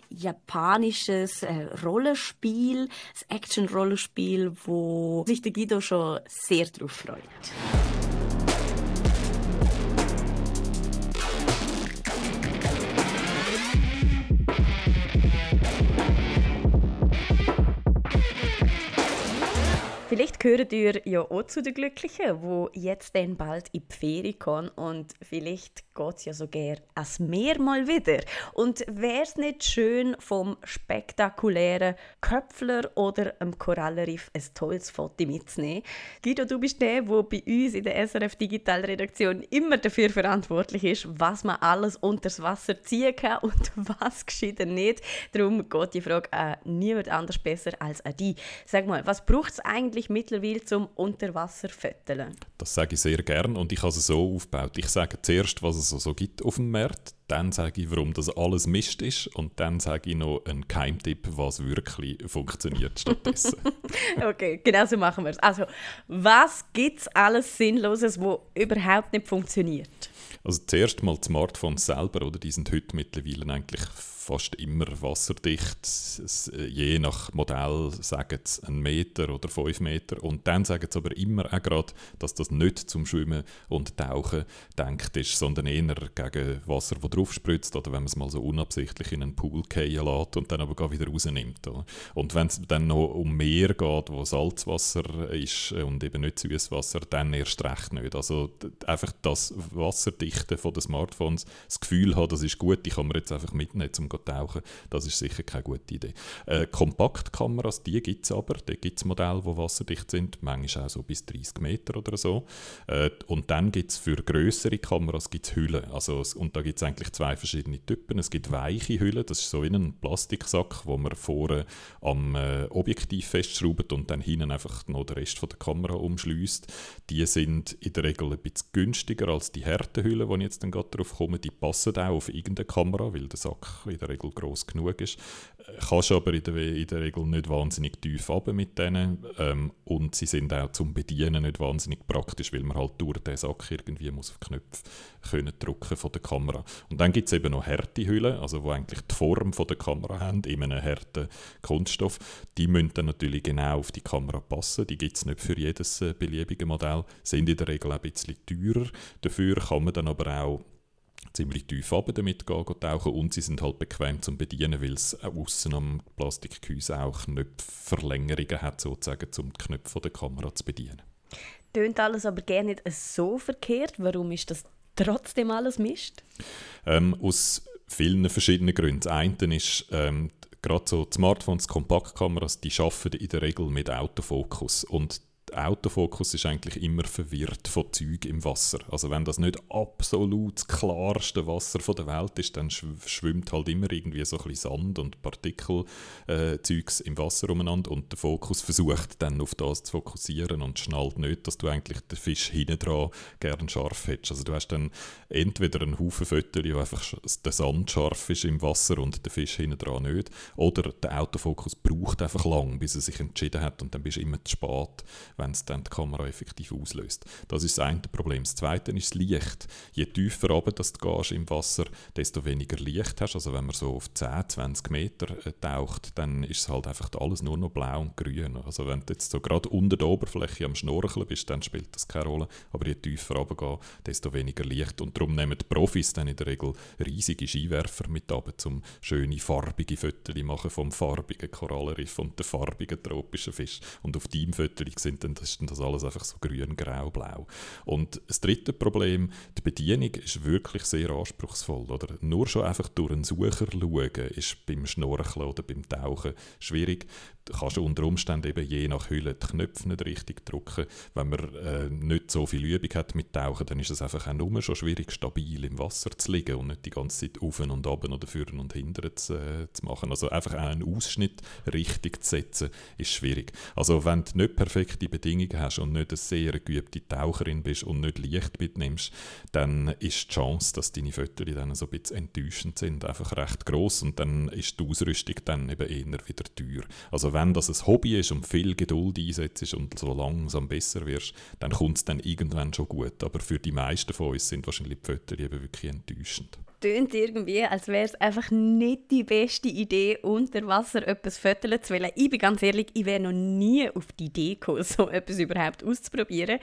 japanisches äh, Rollenspiel, ein Action-Rollenspiel, wo sich der Guido schon sehr drauf freut. Vielleicht gehört ihr ja auch zu den Glücklichen, wo jetzt dann bald in die Ferien kommen und vielleicht geht es ja sogar als Meer mal wieder. Und wäre es nicht schön, vom spektakulären Köpfler oder am Korallenriff ein tolles Foto mitzunehmen? Guido, du bist der, der bei uns in der SRF Digital Redaktion immer dafür verantwortlich ist, was man alles unters Wasser ziehen kann und was geschieht nicht. Darum geht die Frage an niemand anders besser als an dich. Sag mal, was braucht es eigentlich mittlerweile zum Unterwasserfötteln? Das sage ich sehr gern und ich habe es so aufgebaut. Ich sage zuerst, was es so gibt auf dem Markt, dann sage ich, warum das alles Mist ist und dann sage ich noch einen Keimtipp, was wirklich funktioniert stattdessen. okay, genau so machen wir es. Also, was gibt es alles Sinnloses, wo überhaupt nicht funktioniert? Also zuerst mal die Smartphones selber, oder? Die sind heute mittlerweile eigentlich fast immer wasserdicht. Je nach Modell sagen sie einen Meter oder fünf Meter. Und dann sagen sie aber immer auch gerade, dass das nicht zum Schwimmen und Tauchen denkt ist, sondern eher gegen Wasser, das drauf spritzt oder wenn man es mal so unabsichtlich in einen Pool fallen lässt und dann aber wieder rausnimmt. Und wenn es dann noch um Meer geht, wo Salzwasser ist und eben nicht Süßwasser, dann erst recht nicht. Also einfach das Wasserdichte von den Smartphones, das Gefühl haben, das ist gut, die kann man jetzt einfach mitnehmen, um tauchen, das ist sicher keine gute Idee. Äh, Kompaktkameras, die gibt es aber, da gibt es Modelle, die wasserdicht sind, manchmal auch so bis 30 Meter oder so. Äh, und dann gibt es für größere Kameras gibt's Hüllen, also, und da gibt es eigentlich zwei verschiedene Typen. Es gibt weiche Hüllen, das ist so wie ein Plastiksack, wo man vorne am äh, Objektiv festschraubt und dann hinten einfach noch den Rest von der Kamera umschließt. Die sind in der Regel ein bisschen günstiger als die Härtehüllen, die ich jetzt gerade drauf komme. Die passen auch auf irgendeine Kamera, weil der Sack in der Regel groß genug ist. Kannst aber in der, in der Regel nicht wahnsinnig tief runter mit denen ähm, und sie sind auch zum Bedienen nicht wahnsinnig praktisch, weil man halt durch den Sack irgendwie muss auf Knöpfe können drücken von der Kamera. Und dann gibt es eben noch Härtehüllen, also wo eigentlich die Form von der Kamera haben, in einem harten Kunststoff. Die müssen dann natürlich genau auf die Kamera passen. Die gibt es nicht für jedes äh, beliebige Modell, sind in der Regel auch ein bisschen teurer. Dafür kann man dann aber auch ziemlich tief runter damit gehen, gehen tauchen und sie sind halt bequem zum Bedienen, weil es außen am Plastikgehäuse auch Knöpfverlängerungen hat, sozusagen, um die Knöpfe der Kamera zu bedienen. Tönt alles aber gerne nicht so verkehrt. Warum ist das trotzdem alles Mist? Ähm, aus vielen verschiedenen Gründen. Das eine ist, ähm, gerade so Smartphones, Kompaktkameras, die arbeiten in der Regel mit Autofokus und Autofokus ist eigentlich immer verwirrt von Zeug im Wasser. Also wenn das nicht absolut das klarste Wasser der Welt ist, dann schwimmt halt immer irgendwie so ein bisschen Sand und Partikelzeugs äh, im Wasser umeinander und der Fokus versucht dann auf das zu fokussieren und schnallt nicht, dass du eigentlich den Fisch hinten dran gern scharf hättest. Also du hast dann entweder einen Haufen Fotos, wo einfach der Sand scharf ist im Wasser und der Fisch hinten dran nicht, oder der Autofokus braucht einfach lang, bis er sich entschieden hat und dann bist du immer zu spät wenn es dann die Kamera effektiv auslöst. Das ist das eine Problem. Das zweite ist das Licht. Je tiefer runter du gehst im Wasser, desto weniger Licht hast. Also wenn man so auf 10, 20 Meter äh, taucht, dann ist es halt einfach alles nur noch blau und grün. Also wenn du jetzt so gerade unter der Oberfläche am Schnorcheln bist, dann spielt das keine Rolle. Aber je tiefer runter gehst, desto weniger Licht. Und darum nehmen die Profis dann in der Regel riesige Skiwerfer mit runter, um schöne farbige Fotos machen vom farbigen Korallenriff und den farbigen tropischen Fisch. Und auf deinem Foto sind dann ist das alles einfach so grün, grau, blau. Und das dritte Problem, die Bedienung ist wirklich sehr anspruchsvoll. Oder? Nur schon einfach durch einen Sucher schauen, ist beim Schnorcheln oder beim Tauchen schwierig. Du kannst unter Umständen eben je nach Hülle die Knöpfe nicht richtig drücken. Wenn man äh, nicht so viel Übung hat mit Tauchen, dann ist es einfach auch nur schon schwierig, stabil im Wasser zu liegen und nicht die ganze Zeit auf und ab oder führen und hindern zu, äh, zu machen. Also einfach auch einen Ausschnitt richtig zu setzen, ist schwierig. Also wenn du nicht perfekte Bedingungen hast und nicht eine sehr geübte Taucherin bist und nicht Licht mitnimmst, dann ist die Chance, dass deine Fotos dann so ein bisschen enttäuschend sind, einfach recht groß und dann ist die Ausrüstung dann eben eher wieder teuer. Also wenn das ein Hobby ist und viel Geduld einsetzt und so langsam besser wirst, dann kommt es dann irgendwann schon gut. Aber für die meisten von uns sind wahrscheinlich die Fotos eben wirklich enttäuschend tönt irgendwie, als wäre es einfach nicht die beste Idee, unter Wasser etwas föteln zu wollen. Ich bin ganz ehrlich, ich wäre noch nie auf die Idee gekommen, so etwas überhaupt auszuprobieren.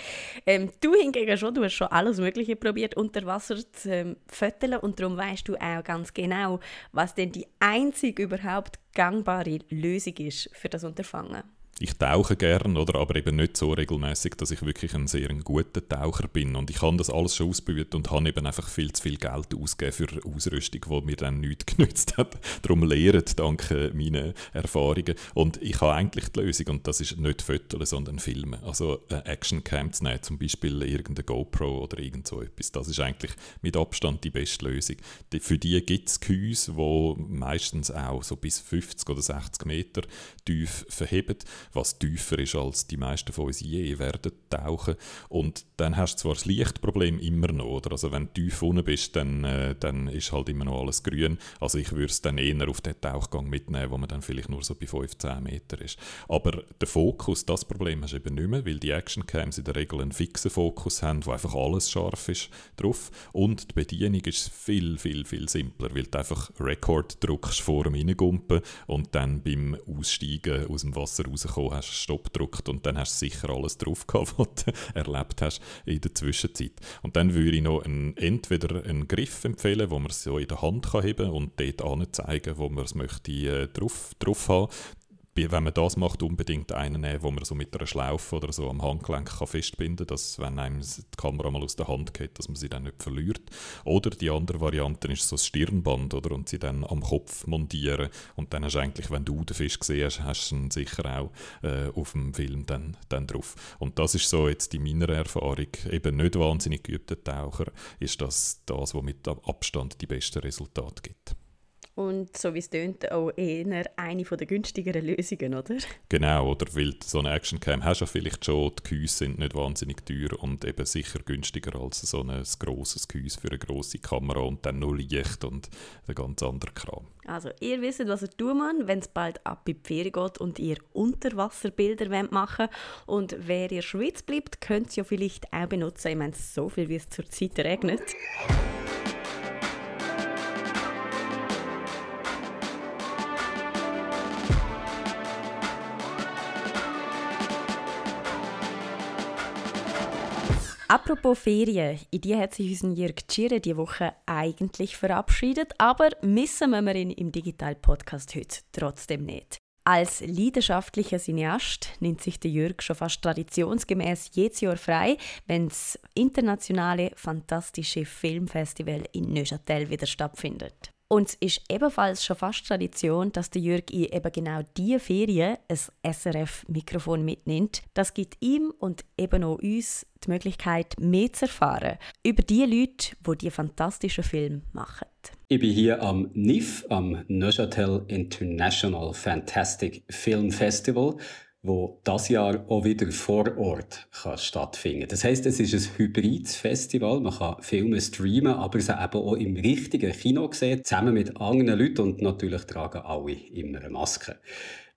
Ähm, du hingegen schon, du hast schon alles Mögliche probiert, unter Wasser zu ähm, föteln und darum weißt du auch ganz genau, was denn die einzig überhaupt gangbare Lösung ist für das Unterfangen ich tauche gern, oder, aber eben nicht so regelmäßig, dass ich wirklich ein sehr guter Taucher bin. Und ich habe das alles schon ausprobiert und habe eben einfach viel zu viel Geld ausgegeben für Ausrüstung, die mir dann nichts genützt hat. Darum lehrt dank meinen Erfahrungen. Und ich habe eigentlich die Lösung, und das ist nicht Fotos, sondern Filmen. Also äh, Actioncam zu nehmen, zum Beispiel irgendeine GoPro oder irgend so etwas. Das ist eigentlich mit Abstand die beste Lösung. Für die gibt es Gehäuse, die meistens auch so bis 50 oder 60 Meter tief verheben was tiefer ist, als die meisten von uns je werden tauchen. Und dann hast du zwar das Lichtproblem immer noch, oder? Also wenn du tief unten bist, dann, äh, dann ist halt immer noch alles grün. Also ich würde es dann eher auf den Tauchgang mitnehmen, wo man dann vielleicht nur so bei 15 Meter ist. Aber der Fokus, das Problem hast du eben nicht mehr, weil die Actioncams in der Regel einen fixen Fokus haben, wo einfach alles scharf ist drauf. Und die Bedienung ist viel, viel, viel simpler, weil du einfach Record drückst vor dem Reingumpen und dann beim Aussteigen aus dem Wasser rauskommen gekommen, hast Stopp gedrückt und dann hast du sicher alles drauf gehabt, was du erlebt hast in der Zwischenzeit. Und dann würde ich noch einen, entweder einen Griff empfehlen, wo man so in der Hand kann heben und dort anzeigen, wo man es möchte äh, drauf, drauf haben wenn man das macht, unbedingt einen nehmen, wo man so mit einer Schlaufe oder so am Handgelenk kann festbinden kann, dass wenn einem die Kamera mal aus der Hand geht, dass man sie dann nicht verliert. Oder die andere Variante ist so ein Stirnband oder, und sie dann am Kopf montieren und dann hast du eigentlich, wenn du den Fisch gesehen hast, hast du ihn sicher auch äh, auf dem Film dann, dann drauf. Und das ist so jetzt in meiner Erfahrung, eben nicht wahnsinnig geübter Taucher, ist das das, was mit Abstand die besten Resultate gibt. Und so wie es tönt, auch eher eine der günstigeren Lösungen, oder? Genau, oder weil so eine Actioncam hast du ja vielleicht schon, die Gehäuse sind nicht wahnsinnig teuer und eben sicher günstiger als so ein grosses Gehäuse für eine grosse Kamera und dann nur Licht und ein ganz anderer Kram. Also ihr wisst, was ihr tun müsst, wenn es bald ab in die Ferien geht und ihr Unterwasserbilder machen wollt. Und wer ihr Schweiz bleibt, könnt ihr ja vielleicht auch benutzen. Ich meine, so viel wie es zurzeit regnet. Apropos Ferien, in die hat sich unser Jörg Tschirre die Woche eigentlich verabschiedet, aber missen wir ihn im Digital Podcast heute trotzdem nicht. Als leidenschaftlicher Cineast nimmt sich der Jörg schon fast traditionsgemäß jedes Jahr frei, wenn das internationale fantastische Filmfestival in Neuchâtel wieder stattfindet. Und es ist ebenfalls schon fast Tradition, dass der Jörg in eben genau diese Ferien ein SRF-Mikrofon mitnimmt. Das gibt ihm und eben auch uns die Möglichkeit, mehr zu erfahren über die Leute, die diese fantastischen Filme machen. Ich bin hier am NIF, am Neuchâtel International Fantastic Film Festival wo das Jahr auch wieder vor Ort kann stattfinden Das heißt, es ist ein hybrides Festival. Man kann Filme streamen, aber sie eben auch im richtigen Kino sehen, zusammen mit anderen Leuten und natürlich tragen alle immer eine Maske.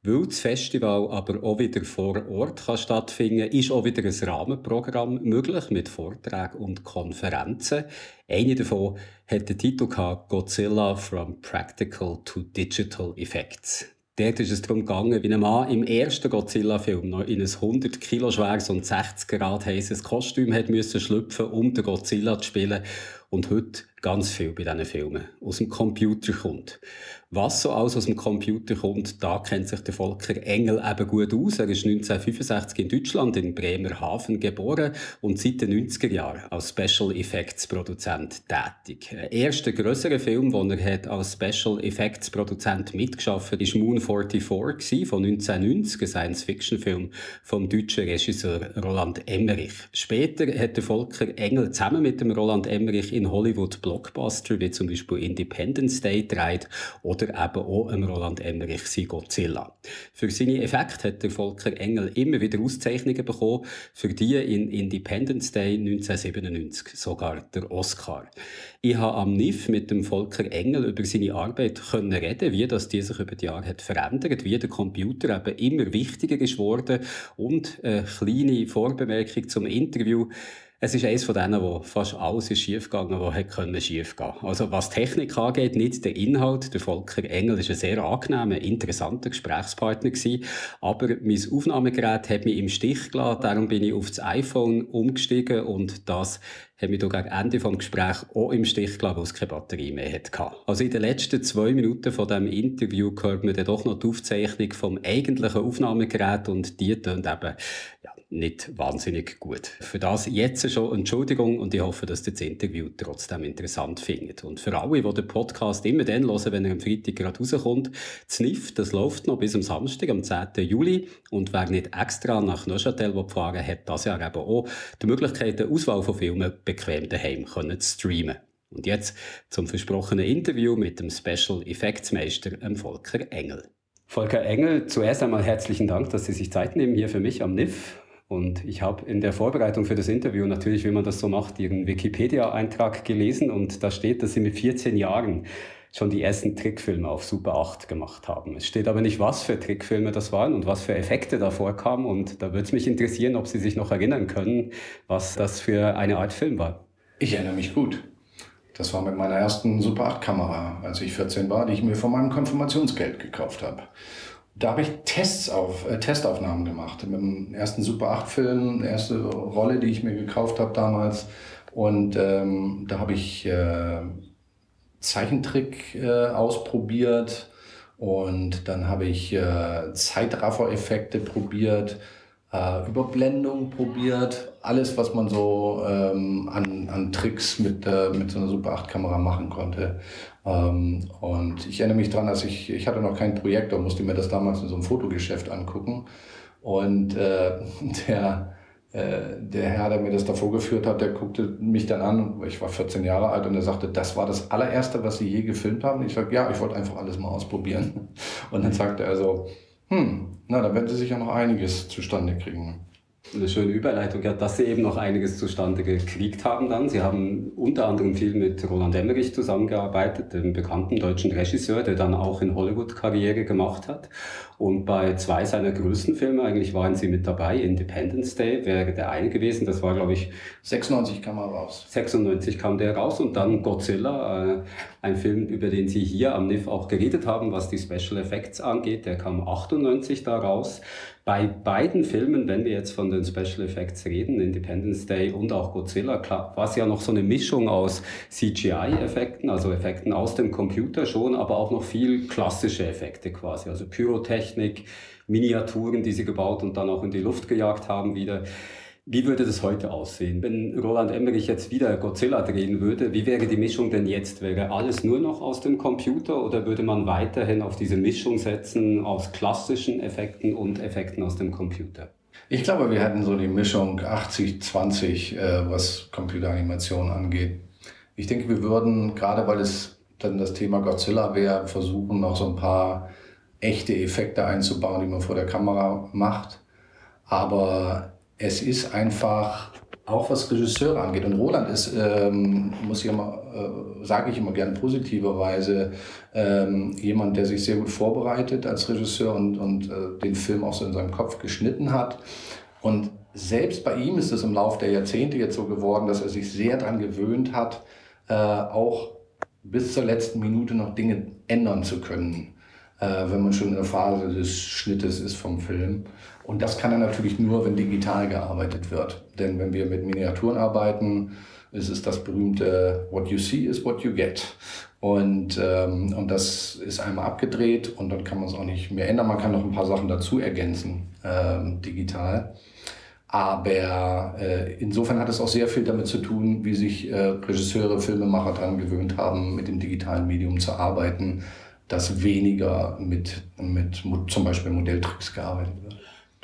Weil das Festival aber auch wieder vor Ort kann stattfinden ist auch wieder ein Rahmenprogramm möglich mit Vorträgen und Konferenzen. Eine davon hat den Titel Godzilla from Practical to Digital Effects. Dort ist es darum gegangen, wie ein Mann im ersten Godzilla-Film noch in ein 100 Kilo schweres und 60 Grad heißes Kostüm hat müssen schlüpfen, um den Godzilla zu spielen. Und heute ganz viel bei diesen Filmen aus dem Computer kommt. Was so alles aus dem Computer kommt, da kennt sich der Volker Engel eben gut aus. Er ist 1965 in Deutschland in Bremerhaven geboren und seit den 90er Jahren als Special Effects Produzent tätig. Der erste größere Film, den er hat als Special Effects Produzent mitgeschafft war Moon 44 von 1990, ein Science-Fiction-Film vom deutschen Regisseur Roland Emmerich. Später hat der Volker Engel zusammen mit dem Roland Emmerich in Hollywood Blockbuster wie zum Beispiel Independence Day dreht oder eben auch im Roland Emmerich sein Godzilla. Für seine Effekte hat der Volker Engel immer wieder Auszeichnungen bekommen, für die in Independence Day 1997 sogar der Oscar. Ich habe am NIF mit dem Volker Engel über seine Arbeit können reden, wie das die sich über die Jahre hat verändert, wie der Computer eben immer wichtiger ist und eine kleine Vorbemerkung zum Interview. Es ist eines von denen, wo fast alles ist schiefgegangen, was hätte können schiefgehen. Also was Technik angeht, nicht der Inhalt. Der Volker Engel ist ein sehr angenehmer, interessanter Gesprächspartner gewesen. Aber mein Aufnahmegerät hat mich im Stich gelassen. Darum bin ich auf das iPhone umgestiegen und das hat mich gegen Ende des Gesprächs auch im Stich gelassen, weil es keine Batterie mehr hatte. Also in den letzten zwei Minuten von diesem Interview hört man dann doch noch die Aufzeichnung vom eigentlichen Aufnahmegerät und die tönt eben ja, nicht wahnsinnig gut. Für das jetzt schon Entschuldigung und ich hoffe, dass ihr das Interview trotzdem interessant findet. Und für alle, die den Podcast immer dann hören, wenn er am Freitag gerade rauskommt, das NIF, das läuft noch bis am Samstag, am 10. Juli. Und wer nicht extra nach Neuchâtel fahren hat das ja eben auch die Möglichkeit, eine Auswahl von Filmen bequem daheim zu streamen. Und jetzt zum versprochenen Interview mit dem Special Effects Meister Volker Engel. Volker Engel, zuerst einmal herzlichen Dank, dass Sie sich Zeit nehmen hier für mich am NIF. Und ich habe in der Vorbereitung für das Interview natürlich, wie man das so macht, Ihren Wikipedia-Eintrag gelesen und da steht, dass Sie mit 14 Jahren schon die ersten Trickfilme auf Super 8 gemacht haben. Es steht aber nicht, was für Trickfilme das waren und was für Effekte da vorkamen. Und da würde es mich interessieren, ob Sie sich noch erinnern können, was das für eine Art Film war. Ich erinnere mich gut. Das war mit meiner ersten Super 8 Kamera, als ich 14 war, die ich mir von meinem Konfirmationsgeld gekauft habe. Da habe ich Tests auf, äh, Testaufnahmen gemacht. Mit dem ersten Super 8 Film, erste Rolle, die ich mir gekauft habe damals. Und ähm, da habe ich äh, Zeichentrick äh, ausprobiert und dann habe ich äh, Zeitraffer-Effekte probiert, äh, Überblendung probiert, alles, was man so ähm, an, an Tricks mit, äh, mit so einer Super 8 Kamera machen konnte. Ähm, und ich erinnere mich dran, dass ich, ich hatte noch keinen Projektor, musste mir das damals in so einem Fotogeschäft angucken. Und äh, der, äh, der Herr, der mir das da vorgeführt hat, der guckte mich dann an, ich war 14 Jahre alt und er sagte, das war das allererste, was Sie je gefilmt haben. Ich sagte, ja, ich wollte einfach alles mal ausprobieren. Und dann sagte er so, hm, na, da werden Sie sicher noch einiges zustande kriegen eine schöne Überleitung, ja, dass Sie eben noch einiges zustande gekriegt haben dann. Sie haben unter anderem viel mit Roland Emmerich zusammengearbeitet, dem bekannten deutschen Regisseur, der dann auch in Hollywood Karriere gemacht hat. Und bei zwei seiner größten Filme eigentlich waren Sie mit dabei. Independence Day wäre der eine gewesen, das war glaube ich... 96 kam er raus. 96 kam der raus und dann Godzilla, äh, ein Film, über den Sie hier am NIF auch geredet haben, was die Special Effects angeht, der kam 98 da raus. Bei beiden Filmen, wenn wir jetzt von den Special Effects reden, Independence Day und auch Godzilla, war es ja noch so eine Mischung aus CGI-Effekten, also Effekten aus dem Computer schon, aber auch noch viel klassische Effekte quasi, also Pyrotechnik, Miniaturen, die sie gebaut und dann auch in die Luft gejagt haben wieder. Wie würde das heute aussehen? Wenn Roland Emmerich jetzt wieder Godzilla drehen würde, wie wäre die Mischung denn jetzt? Wäre alles nur noch aus dem Computer oder würde man weiterhin auf diese Mischung setzen aus klassischen Effekten und Effekten aus dem Computer? Ich glaube, wir hätten so die Mischung 80-20, äh, was Computeranimation angeht. Ich denke, wir würden, gerade weil es dann das Thema Godzilla wäre, versuchen, noch so ein paar echte Effekte einzubauen, die man vor der Kamera macht. Aber es ist einfach auch was Regisseure angeht. Und Roland ist, ähm, muss ich immer, äh, sage ich immer gern positiverweise, ähm, jemand, der sich sehr gut vorbereitet als Regisseur und, und äh, den Film auch so in seinem Kopf geschnitten hat. Und selbst bei ihm ist es im Laufe der Jahrzehnte jetzt so geworden, dass er sich sehr daran gewöhnt hat, äh, auch bis zur letzten Minute noch Dinge ändern zu können, äh, wenn man schon in der Phase des Schnittes ist vom Film. Und das kann er natürlich nur, wenn digital gearbeitet wird. Denn wenn wir mit Miniaturen arbeiten, ist es das berühmte What you see is what you get. Und, ähm, und das ist einmal abgedreht und dann kann man es auch nicht mehr ändern. Man kann noch ein paar Sachen dazu ergänzen, ähm, digital. Aber äh, insofern hat es auch sehr viel damit zu tun, wie sich äh, Regisseure, Filmemacher daran gewöhnt haben, mit dem digitalen Medium zu arbeiten, dass weniger mit, mit zum Beispiel Modelltricks gearbeitet wird.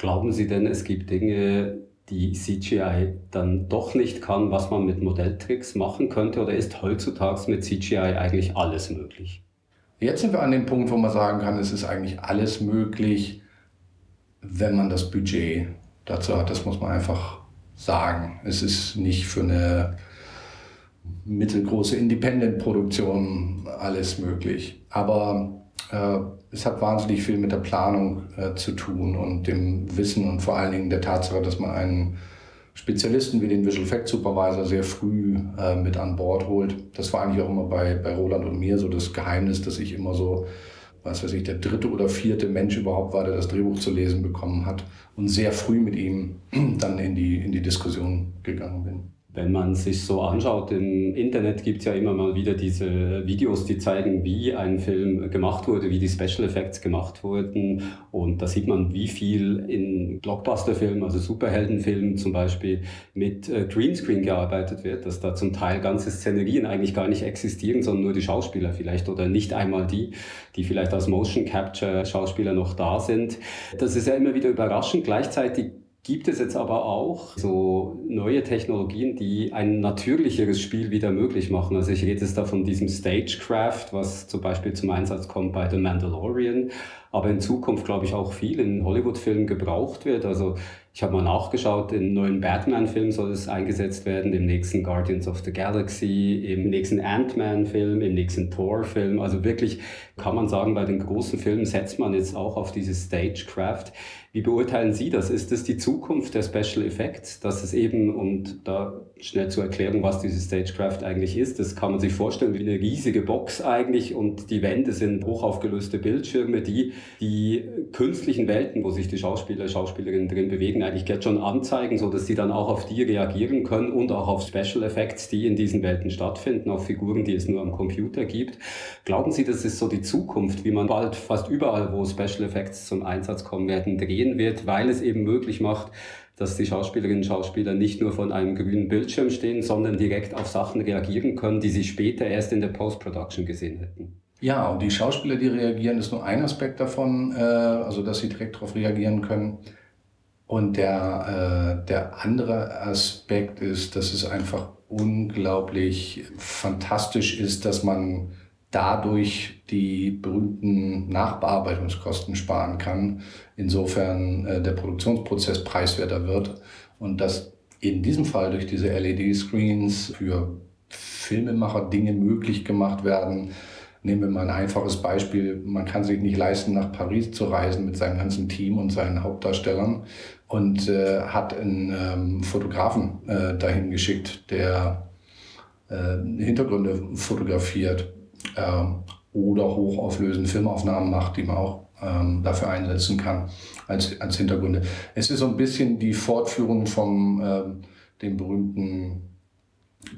Glauben Sie denn, es gibt Dinge, die CGI dann doch nicht kann, was man mit Modelltricks machen könnte? Oder ist heutzutage mit CGI eigentlich alles möglich? Jetzt sind wir an dem Punkt, wo man sagen kann, es ist eigentlich alles möglich, wenn man das Budget dazu hat. Das muss man einfach sagen. Es ist nicht für eine mittelgroße Independent-Produktion alles möglich. Aber äh, es hat wahnsinnig viel mit der Planung äh, zu tun und dem Wissen und vor allen Dingen der Tatsache, dass man einen Spezialisten wie den Visual Effect Supervisor sehr früh äh, mit an Bord holt. Das war eigentlich auch immer bei, bei Roland und mir so das Geheimnis, dass ich immer so, was weiß ich, der dritte oder vierte Mensch überhaupt war, der das Drehbuch zu lesen bekommen hat und sehr früh mit ihm dann in die, in die Diskussion gegangen bin. Wenn man sich so anschaut, im Internet gibt es ja immer mal wieder diese Videos, die zeigen, wie ein Film gemacht wurde, wie die Special Effects gemacht wurden. Und da sieht man, wie viel in Blockbuster-Filmen, also Superheldenfilmen zum Beispiel, mit äh, Greenscreen gearbeitet wird, dass da zum Teil ganze Szenerien eigentlich gar nicht existieren, sondern nur die Schauspieler vielleicht oder nicht einmal die, die vielleicht als Motion Capture Schauspieler noch da sind. Das ist ja immer wieder überraschend. Gleichzeitig gibt es jetzt aber auch so neue Technologien, die ein natürlicheres Spiel wieder möglich machen. Also ich rede jetzt da von diesem Stagecraft, was zum Beispiel zum Einsatz kommt bei The Mandalorian, aber in Zukunft, glaube ich, auch viel in Hollywood-Filmen gebraucht wird. Also ich habe mal nachgeschaut, im neuen Batman-Film soll es eingesetzt werden, im nächsten Guardians of the Galaxy, im nächsten Ant-Man-Film, im nächsten Thor-Film. Also wirklich kann man sagen, bei den großen Filmen setzt man jetzt auch auf dieses Stagecraft. Wie beurteilen Sie das? Ist das die Zukunft der Special Effects, dass es eben, und da schnell zur Erklärung, was dieses Stagecraft eigentlich ist, das kann man sich vorstellen wie eine riesige Box eigentlich und die Wände sind hochaufgelöste Bildschirme, die die künstlichen Welten, wo sich die Schauspieler, Schauspielerinnen drin bewegen, eigentlich jetzt schon anzeigen, so dass sie dann auch auf die reagieren können und auch auf Special Effects, die in diesen Welten stattfinden, auf Figuren, die es nur am Computer gibt. Glauben Sie, das ist so die Zukunft, wie man bald fast überall, wo Special Effects zum Einsatz kommen werden, drehen gehen wird, weil es eben möglich macht, dass die Schauspielerinnen und Schauspieler nicht nur von einem grünen Bildschirm stehen, sondern direkt auf Sachen reagieren können, die sie später erst in der Post-Production gesehen hätten. Ja, und die Schauspieler, die reagieren, ist nur ein Aspekt davon, äh, also dass sie direkt darauf reagieren können. Und der, äh, der andere Aspekt ist, dass es einfach unglaublich fantastisch ist, dass man dadurch die berühmten Nachbearbeitungskosten sparen kann, insofern äh, der Produktionsprozess preiswerter wird und dass in diesem Fall durch diese LED-Screens für Filmemacher Dinge möglich gemacht werden. Nehmen wir mal ein einfaches Beispiel. Man kann sich nicht leisten, nach Paris zu reisen mit seinem ganzen Team und seinen Hauptdarstellern und äh, hat einen ähm, Fotografen äh, dahin geschickt, der äh, Hintergründe fotografiert ähm, oder hochauflösende Filmaufnahmen macht, die man auch ähm, dafür einsetzen kann als, als Hintergründe. Es ist so ein bisschen die Fortführung vom ähm, dem berühmten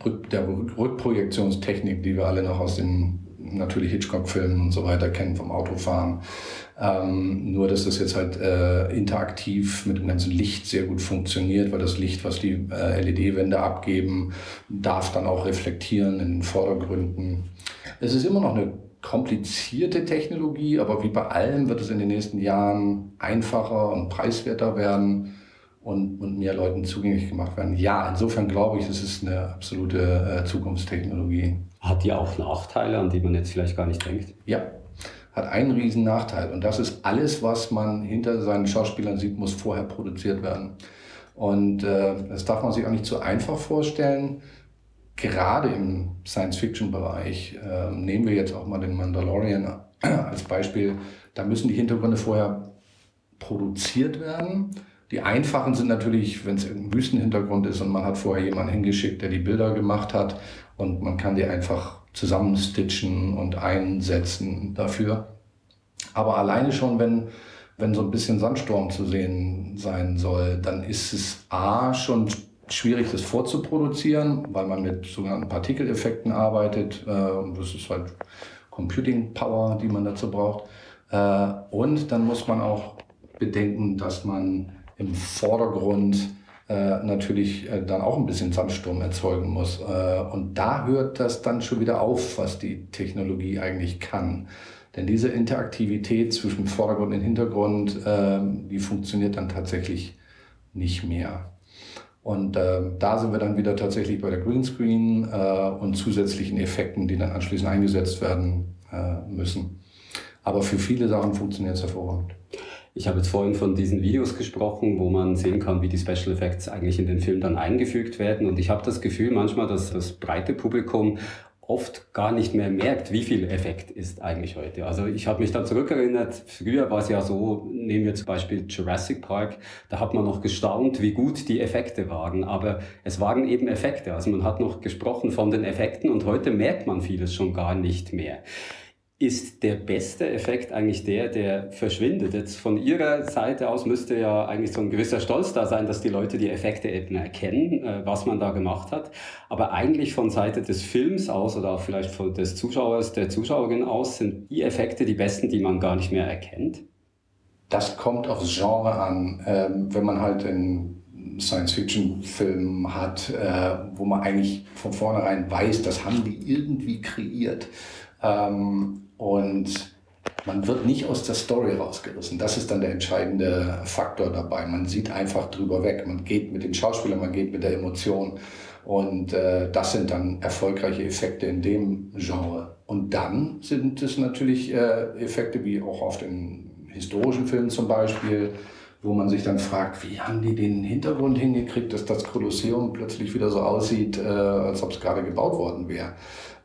Rück, der Rückprojektionstechnik, die wir alle noch aus den natürlich Hitchcock-Filmen und so weiter kennen vom Autofahren. Ähm, nur, dass das jetzt halt äh, interaktiv mit dem ganzen Licht sehr gut funktioniert, weil das Licht, was die äh, LED-Wände abgeben, darf dann auch reflektieren in den Vordergründen. Es ist immer noch eine komplizierte Technologie, aber wie bei allem wird es in den nächsten Jahren einfacher und preiswerter werden und, und mehr Leuten zugänglich gemacht werden. Ja, insofern glaube ich, es ist eine absolute äh, Zukunftstechnologie. Hat die auch Nachteile, an die man jetzt vielleicht gar nicht denkt? Ja, hat einen riesen Nachteil und das ist alles, was man hinter seinen Schauspielern sieht, muss vorher produziert werden. Und äh, das darf man sich auch nicht zu einfach vorstellen. Gerade im Science-Fiction-Bereich äh, nehmen wir jetzt auch mal den Mandalorian als Beispiel. Da müssen die Hintergründe vorher produziert werden die einfachen sind natürlich, wenn es ein Wüstenhintergrund ist und man hat vorher jemanden hingeschickt, der die Bilder gemacht hat und man kann die einfach zusammenstitchen und einsetzen dafür. Aber alleine schon, wenn, wenn so ein bisschen Sandsturm zu sehen sein soll, dann ist es A schon schwierig, das vorzuproduzieren, weil man mit sogenannten Partikeleffekten arbeitet. Äh, das ist halt Computing Power, die man dazu braucht. Äh, und dann muss man auch bedenken, dass man im Vordergrund äh, natürlich äh, dann auch ein bisschen Sandsturm erzeugen muss. Äh, und da hört das dann schon wieder auf, was die Technologie eigentlich kann. Denn diese Interaktivität zwischen Vordergrund und Hintergrund, ähm, die funktioniert dann tatsächlich nicht mehr. Und äh, da sind wir dann wieder tatsächlich bei der Greenscreen äh, und zusätzlichen Effekten, die dann anschließend eingesetzt werden äh, müssen. Aber für viele Sachen funktioniert es hervorragend. Ich habe jetzt vorhin von diesen Videos gesprochen, wo man sehen kann, wie die Special Effects eigentlich in den Film dann eingefügt werden. Und ich habe das Gefühl manchmal, dass das breite Publikum oft gar nicht mehr merkt, wie viel Effekt ist eigentlich heute. Also ich habe mich da zurückerinnert, früher war es ja so, nehmen wir zum Beispiel Jurassic Park, da hat man noch gestaunt, wie gut die Effekte waren, aber es waren eben Effekte. Also man hat noch gesprochen von den Effekten und heute merkt man vieles schon gar nicht mehr ist der beste Effekt eigentlich der, der verschwindet. Jetzt von Ihrer Seite aus müsste ja eigentlich so ein gewisser Stolz da sein, dass die Leute die Effekte eben erkennen, äh, was man da gemacht hat. Aber eigentlich von Seite des Films aus oder auch vielleicht von des Zuschauers, der Zuschauerin aus, sind die Effekte die besten, die man gar nicht mehr erkennt? Das kommt aufs Genre an. Ähm, wenn man halt einen Science-Fiction-Film hat, äh, wo man eigentlich von vornherein weiß, das haben die irgendwie kreiert. Ähm, und man wird nicht aus der Story rausgerissen. Das ist dann der entscheidende Faktor dabei. Man sieht einfach drüber weg. Man geht mit den Schauspielern, man geht mit der Emotion. Und äh, das sind dann erfolgreiche Effekte in dem Genre. Und dann sind es natürlich äh, Effekte wie auch oft in historischen Filmen zum Beispiel, wo man sich dann fragt, wie haben die den Hintergrund hingekriegt, dass das Kolosseum plötzlich wieder so aussieht, äh, als ob es gerade gebaut worden wäre.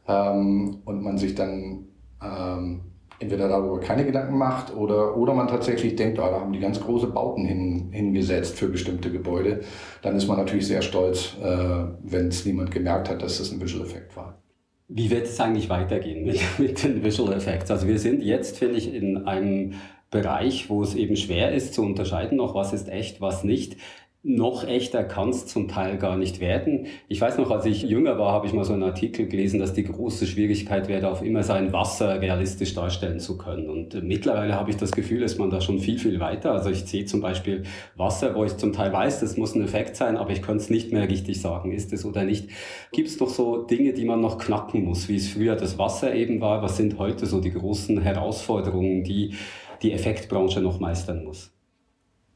Ähm, und man sich dann ähm, entweder darüber keine Gedanken macht oder, oder man tatsächlich denkt, oh, da haben die ganz große Bauten hin, hingesetzt für bestimmte Gebäude, dann ist man natürlich sehr stolz, äh, wenn es niemand gemerkt hat, dass das ein Visual Effekt war. Wie wird es eigentlich weitergehen mit, mit den Visual Effects? Also wir sind jetzt, finde ich, in einem Bereich, wo es eben schwer ist zu unterscheiden, noch was ist echt, was nicht noch echter kann es zum Teil gar nicht werden. Ich weiß noch, als ich jünger war, habe ich mal so einen Artikel gelesen, dass die große Schwierigkeit wäre, auf immer sein Wasser realistisch darstellen zu können. Und äh, mittlerweile habe ich das Gefühl, ist man da schon viel, viel weiter. Also ich sehe zum Beispiel Wasser, wo ich zum Teil weiß, das muss ein Effekt sein, aber ich könnte es nicht mehr richtig sagen, ist es oder nicht. Gibt es doch so Dinge, die man noch knacken muss, wie es früher das Wasser eben war? Was sind heute so die großen Herausforderungen, die die Effektbranche noch meistern muss?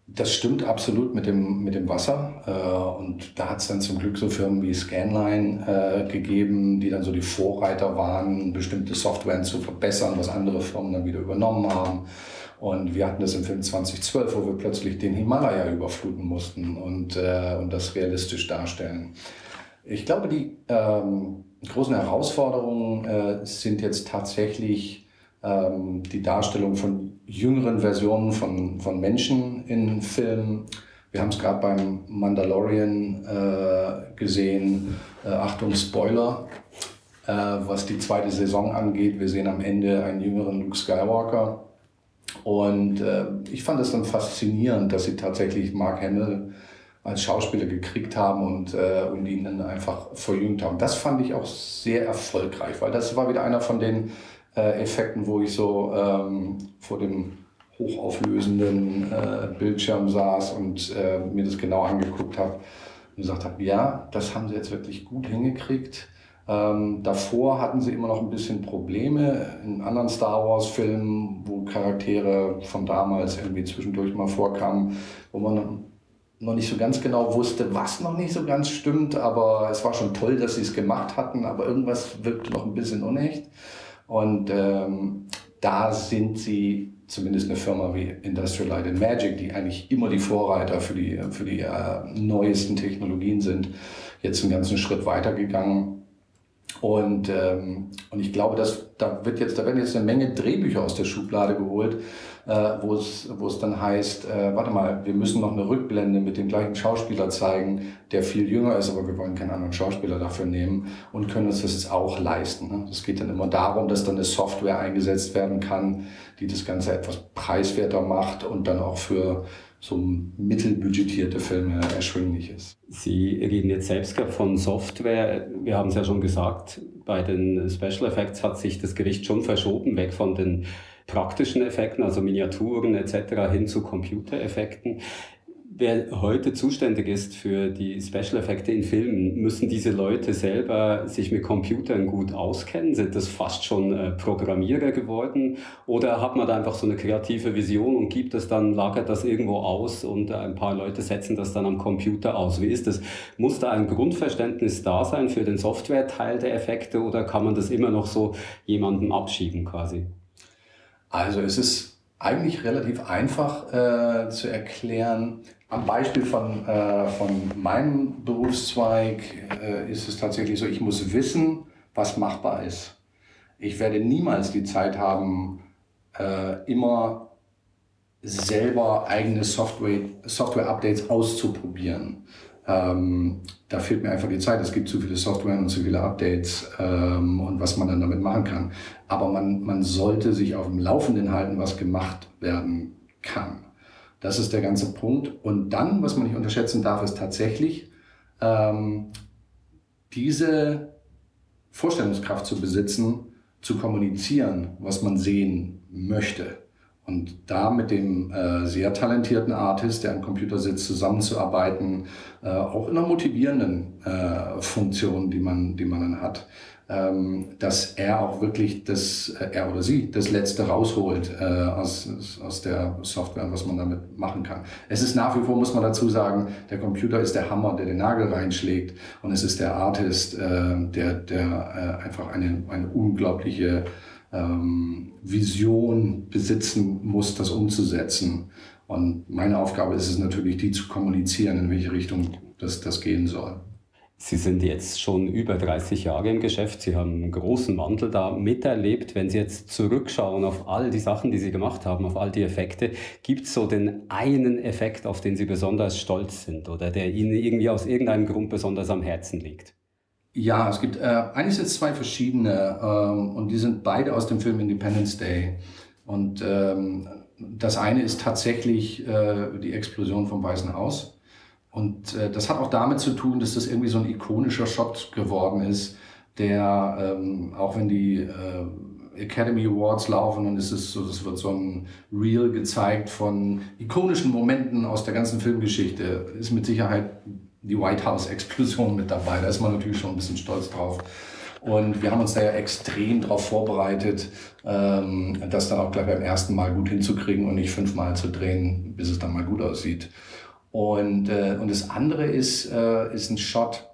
Das stimmt absolut mit dem, mit dem Wasser. Äh, und da hat es dann zum Glück so Firmen wie Scanline äh, gegeben, die dann so die Vorreiter waren, bestimmte Software zu verbessern, was andere Firmen dann wieder übernommen haben. Und wir hatten das im Film 2012, wo wir plötzlich den Himalaya überfluten mussten und, äh, und das realistisch darstellen. Ich glaube, die ähm, großen Herausforderungen äh, sind jetzt tatsächlich ähm, die Darstellung von jüngeren Versionen von, von Menschen in Filmen. Wir haben es gerade beim Mandalorian äh, gesehen. Äh, Achtung, Spoiler, äh, was die zweite Saison angeht. Wir sehen am Ende einen jüngeren Luke Skywalker. Und äh, ich fand es dann faszinierend, dass sie tatsächlich Mark Hamill als Schauspieler gekriegt haben und, äh, und ihn dann einfach verjüngt haben. Das fand ich auch sehr erfolgreich, weil das war wieder einer von den äh, Effekten, wo ich so ähm, vor dem hochauflösenden äh, Bildschirm saß und äh, mir das genau angeguckt habe und gesagt habe, ja, das haben sie jetzt wirklich gut hingekriegt. Ähm, davor hatten sie immer noch ein bisschen Probleme in anderen Star Wars-Filmen, wo Charaktere von damals irgendwie zwischendurch mal vorkamen, wo man noch nicht so ganz genau wusste, was noch nicht so ganz stimmt, aber es war schon toll, dass sie es gemacht hatten, aber irgendwas wirkte noch ein bisschen unecht. Und ähm, da sind sie zumindest eine Firma wie Industrial Light and Magic, die eigentlich immer die Vorreiter für die, für die äh, neuesten Technologien sind, jetzt einen ganzen Schritt weitergegangen. Und, ähm, und ich glaube, dass da wird jetzt, da werden jetzt eine Menge Drehbücher aus der Schublade geholt, äh, wo es wo es dann heißt, äh, warte mal, wir müssen noch eine Rückblende mit dem gleichen Schauspieler zeigen, der viel jünger ist, aber wir wollen keinen anderen Schauspieler dafür nehmen und können uns das jetzt auch leisten. Ne? Es geht dann immer darum, dass dann eine Software eingesetzt werden kann, die das Ganze etwas preiswerter macht und dann auch für so mittelbudgetierte Filme erschwinglich ist. Sie reden jetzt selbst von Software. Wir haben es ja schon gesagt, bei den Special Effects hat sich das Gericht schon verschoben, weg von den praktischen Effekten, also Miniaturen etc. hin zu Computereffekten. Wer heute zuständig ist für die Special Effekte in Filmen, müssen diese Leute selber sich mit Computern gut auskennen? Sind das fast schon äh, Programmierer geworden? Oder hat man da einfach so eine kreative Vision und gibt es dann, lagert das irgendwo aus und ein paar Leute setzen das dann am Computer aus? Wie ist das? Muss da ein Grundverständnis da sein für den Software-Teil der Effekte oder kann man das immer noch so jemandem abschieben quasi? Also es ist eigentlich relativ einfach äh, zu erklären. Am Beispiel von, äh, von meinem Berufszweig äh, ist es tatsächlich so, ich muss wissen, was machbar ist. Ich werde niemals die Zeit haben, äh, immer selber eigene Software-Updates Software auszuprobieren. Ähm, da fehlt mir einfach die Zeit. Es gibt zu viele Software und zu viele Updates ähm, und was man dann damit machen kann. Aber man, man sollte sich auf dem Laufenden halten, was gemacht werden kann. Das ist der ganze Punkt. Und dann, was man nicht unterschätzen darf, ist tatsächlich ähm, diese Vorstellungskraft zu besitzen, zu kommunizieren, was man sehen möchte. Und da mit dem äh, sehr talentierten Artist, der am Computer sitzt, zusammenzuarbeiten, äh, auch in einer motivierenden äh, Funktion, die man, die man dann hat, dass er auch wirklich das, äh, er oder sie, das Letzte rausholt äh, aus, aus der Software und was man damit machen kann. Es ist nach wie vor, muss man dazu sagen, der Computer ist der Hammer, der den Nagel reinschlägt und es ist der Artist, äh, der, der äh, einfach eine, eine unglaubliche ähm, Vision besitzen muss, das umzusetzen. Und meine Aufgabe ist es natürlich, die zu kommunizieren, in welche Richtung das, das gehen soll. Sie sind jetzt schon über 30 Jahre im Geschäft. Sie haben einen großen Wandel da miterlebt. Wenn Sie jetzt zurückschauen auf all die Sachen, die Sie gemacht haben, auf all die Effekte, gibt es so den einen Effekt, auf den Sie besonders stolz sind oder der Ihnen irgendwie aus irgendeinem Grund besonders am Herzen liegt? Ja, es gibt äh, eigentlich es zwei verschiedene ähm, und die sind beide aus dem Film Independence Day. Und ähm, das eine ist tatsächlich äh, die Explosion vom Weißen Haus. Und äh, das hat auch damit zu tun, dass das irgendwie so ein ikonischer Shot geworden ist, der ähm, auch wenn die äh, Academy Awards laufen und es ist so, das wird so ein Reel gezeigt von ikonischen Momenten aus der ganzen Filmgeschichte, ist mit Sicherheit die White House-Explosion mit dabei. Da ist man natürlich schon ein bisschen stolz drauf. Und wir haben uns da ja extrem darauf vorbereitet, ähm, das dann auch gleich beim ersten Mal gut hinzukriegen und nicht fünfmal zu drehen, bis es dann mal gut aussieht. Und, äh, und das andere ist, äh, ist ein Shot,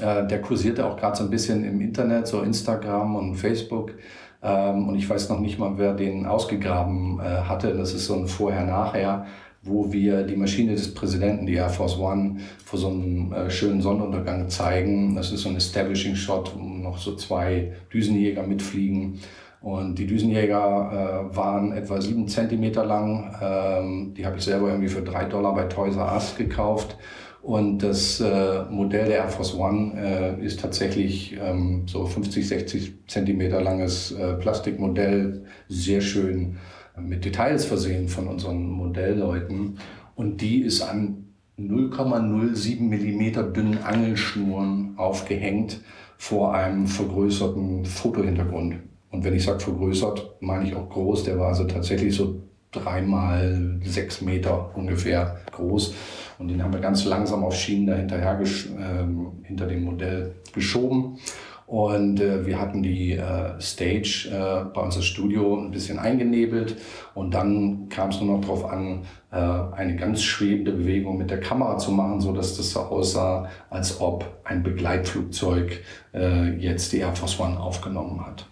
äh, der kursierte auch gerade so ein bisschen im Internet, so Instagram und Facebook. Ähm, und ich weiß noch nicht mal, wer den ausgegraben äh, hatte. Das ist so ein Vorher-Nachher wo wir die Maschine des Präsidenten, die Air Force One, vor so einem äh, schönen Sonnenuntergang zeigen. Das ist so ein Establishing Shot, wo noch so zwei Düsenjäger mitfliegen. Und die Düsenjäger äh, waren etwa sieben Zentimeter lang. Ähm, die habe ich selber irgendwie für drei Dollar bei Toys R Us gekauft. Und das äh, Modell der Air Force One äh, ist tatsächlich ähm, so 50, 60 Zentimeter langes äh, Plastikmodell, sehr schön äh, mit Details versehen von unseren Modellleuten. Und die ist an 0,07 Millimeter dünnen Angelschnuren aufgehängt vor einem vergrößerten Fotohintergrund. Und wenn ich sage vergrößert, meine ich auch groß. Der war also tatsächlich so dreimal sechs Meter ungefähr groß. Und den haben wir ganz langsam auf Schienen dahinterher äh, hinter dem Modell geschoben. Und äh, wir hatten die äh, Stage äh, bei unser Studio ein bisschen eingenebelt. Und dann kam es nur noch darauf an, äh, eine ganz schwebende Bewegung mit der Kamera zu machen, so dass das so aussah, als ob ein Begleitflugzeug äh, jetzt die Air Force One aufgenommen hat.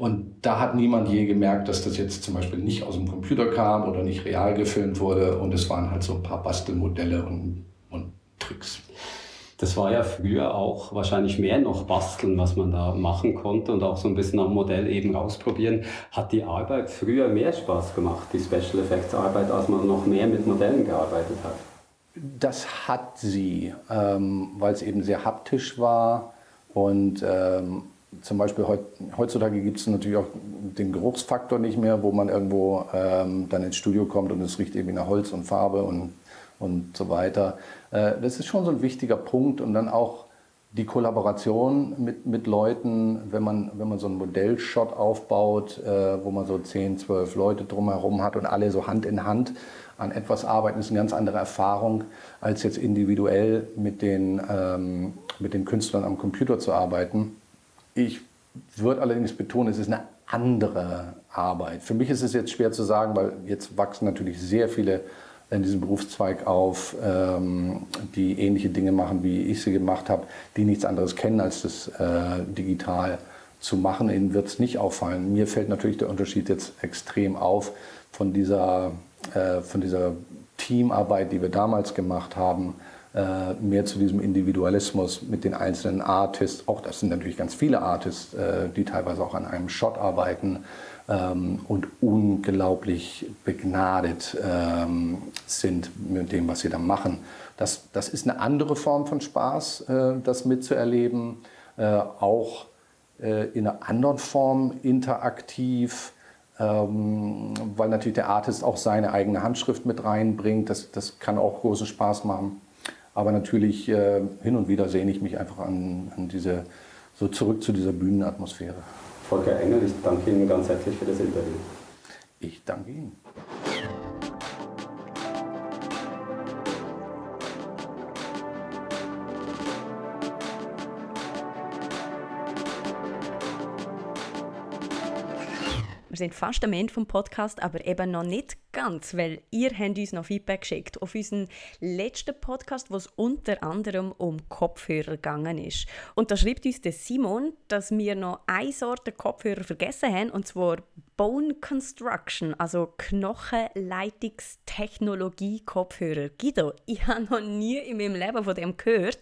Und da hat niemand je gemerkt, dass das jetzt zum Beispiel nicht aus dem Computer kam oder nicht real gefilmt wurde. Und es waren halt so ein paar Bastelmodelle und, und Tricks. Das war ja früher auch wahrscheinlich mehr noch basteln, was man da machen konnte und auch so ein bisschen am Modell eben ausprobieren. Hat die Arbeit früher mehr Spaß gemacht, die Special Effects Arbeit, als man noch mehr mit Modellen gearbeitet hat? Das hat sie, ähm, weil es eben sehr haptisch war und ähm, zum Beispiel heutzutage gibt es natürlich auch den Geruchsfaktor nicht mehr, wo man irgendwo ähm, dann ins Studio kommt und es riecht irgendwie nach Holz und Farbe und, und so weiter. Äh, das ist schon so ein wichtiger Punkt und dann auch die Kollaboration mit, mit Leuten, wenn man, wenn man so einen Modellshot aufbaut, äh, wo man so 10, 12 Leute drumherum hat und alle so Hand in Hand an etwas arbeiten, ist eine ganz andere Erfahrung, als jetzt individuell mit den, ähm, mit den Künstlern am Computer zu arbeiten. Ich würde allerdings betonen, es ist eine andere Arbeit. Für mich ist es jetzt schwer zu sagen, weil jetzt wachsen natürlich sehr viele in diesem Berufszweig auf, ähm, die ähnliche Dinge machen, wie ich sie gemacht habe, die nichts anderes kennen, als das äh, digital zu machen. Ihnen wird es nicht auffallen. Mir fällt natürlich der Unterschied jetzt extrem auf von dieser, äh, von dieser Teamarbeit, die wir damals gemacht haben, äh, mehr zu diesem Individualismus mit den einzelnen Artists. Auch das sind natürlich ganz viele Artists, äh, die teilweise auch an einem Shot arbeiten ähm, und unglaublich begnadet ähm, sind mit dem, was sie da machen. Das, das ist eine andere Form von Spaß, äh, das mitzuerleben. Auch in einer anderen Form interaktiv. Ähm, weil natürlich der Artist auch seine eigene Handschrift mit reinbringt. Das, das kann auch großen Spaß machen. Aber natürlich äh, hin und wieder sehne ich mich einfach an, an diese, so zurück zu dieser Bühnenatmosphäre. Volker Engel, ich danke Ihnen ganz herzlich für das Interview. Ich danke Ihnen. Sind fast am Ende vom Podcast, aber eben noch nicht ganz, weil ihr habt uns noch Feedback geschickt auf unseren letzten Podcast, wo es unter anderem um Kopfhörer gegangen ist. Und da schreibt uns der Simon, dass wir noch eine Sorte Kopfhörer vergessen haben, und zwar Bone Construction, also Knochenleitungstechnologie Kopfhörer. Guido, ich habe noch nie in meinem Leben von dem gehört.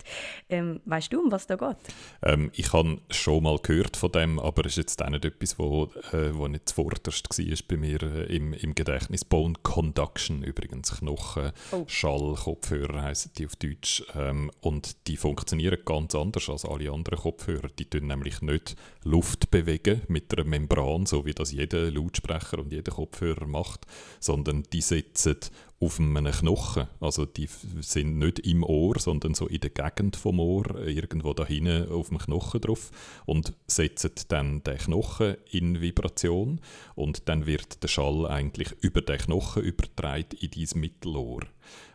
Ähm, weißt du, um was da geht? Ähm, ich habe schon mal gehört von dem, aber es ist jetzt auch nicht etwas, wo, äh, wo nicht zuvorderst war bei mir äh, im, im Gedächtnis. Bone Conduction übrigens, Knochen, oh. Schall, Kopfhörer heißen die auf Deutsch. Ähm, und die funktionieren ganz anders als alle anderen Kopfhörer. Die tun nämlich nicht Luft bewegen mit einer Membran, so wie das jeder Lautsprecher und jeder Kopfhörer macht, sondern die setzen auf einem Knochen. Also die sind nicht im Ohr, sondern so in der Gegend vom Ohr, irgendwo da hinten auf dem Knochen drauf und setzen dann den Knochen in Vibration und dann wird der Schall eigentlich über den Knochen übertragen in dein Mittelohr.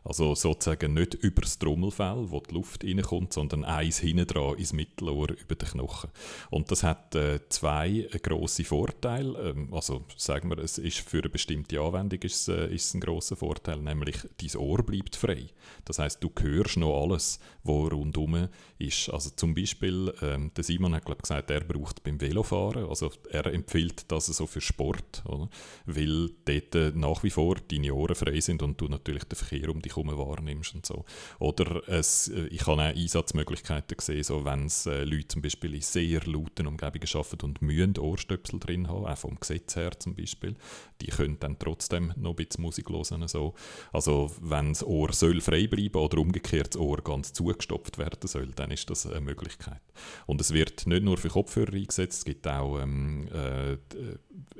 Also sozusagen nicht über das Trommelfell, wo die Luft reinkommt, sondern eins hinten dran ins Mittelohr über den Knochen. Und das hat äh, zwei äh, grosse Vorteile. Ähm, also sagen wir, es ist für eine bestimmte Anwendung ist, äh, ist ein großer Vorteil, nämlich dein Ohr bleibt frei. Das heißt, du hörst noch alles, was rundum ist. Also zum Beispiel, ähm, der Simon hat glaub, gesagt, er braucht beim Velofahren, also er empfiehlt das so für Sport, oder? weil dort äh, nach wie vor deine Ohren frei sind und du natürlich den Verkehr Verkehr um dich herum wahrnimmst und so. Oder es, äh, ich habe auch Einsatzmöglichkeiten gesehen, so wenn es äh, Leute zum Beispiel in sehr lauten Umgebungen arbeiten und müssen Ohrstöpsel drin haben, auch vom Gesetz her zum Beispiel, die können dann trotzdem noch ein bisschen Musik hören. So. Also wenn das Ohr soll frei bleiben oder umgekehrt das Ohr ganz zugestopft werden soll, dann ist das eine Möglichkeit. Und es wird nicht nur für Kopfhörer eingesetzt, es gibt auch ähm, äh,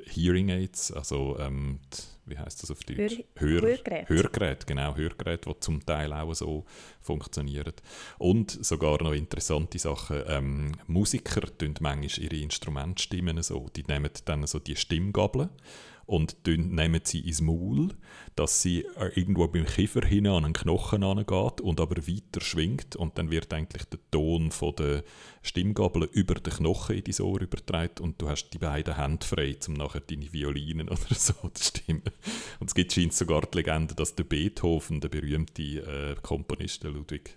Hearing Aids, also ähm, die, wie heißt das auf Deutsch? Hör Hörgerät. Hörgerät, genau, Hörgerät, die zum Teil auch so funktionieren. Und sogar noch interessante Sachen, ähm, Musiker tun manchmal ihre Instrumentstimmen so, die nehmen dann so die Stimmgabeln und nehmen sie ins Maul, dass sie äh, irgendwo beim Kiefer hin an einen Knochen angeht und aber weiter schwingt und dann wird eigentlich der Ton von der Stimmgabel über den Knochen in dein Ohr übertragen und du hast die beiden Hände frei, um nachher deine Violinen oder so zu stimmen. Und es gibt scheint sogar die Legende, dass der Beethoven, der berühmte äh, Komponist, der Ludwig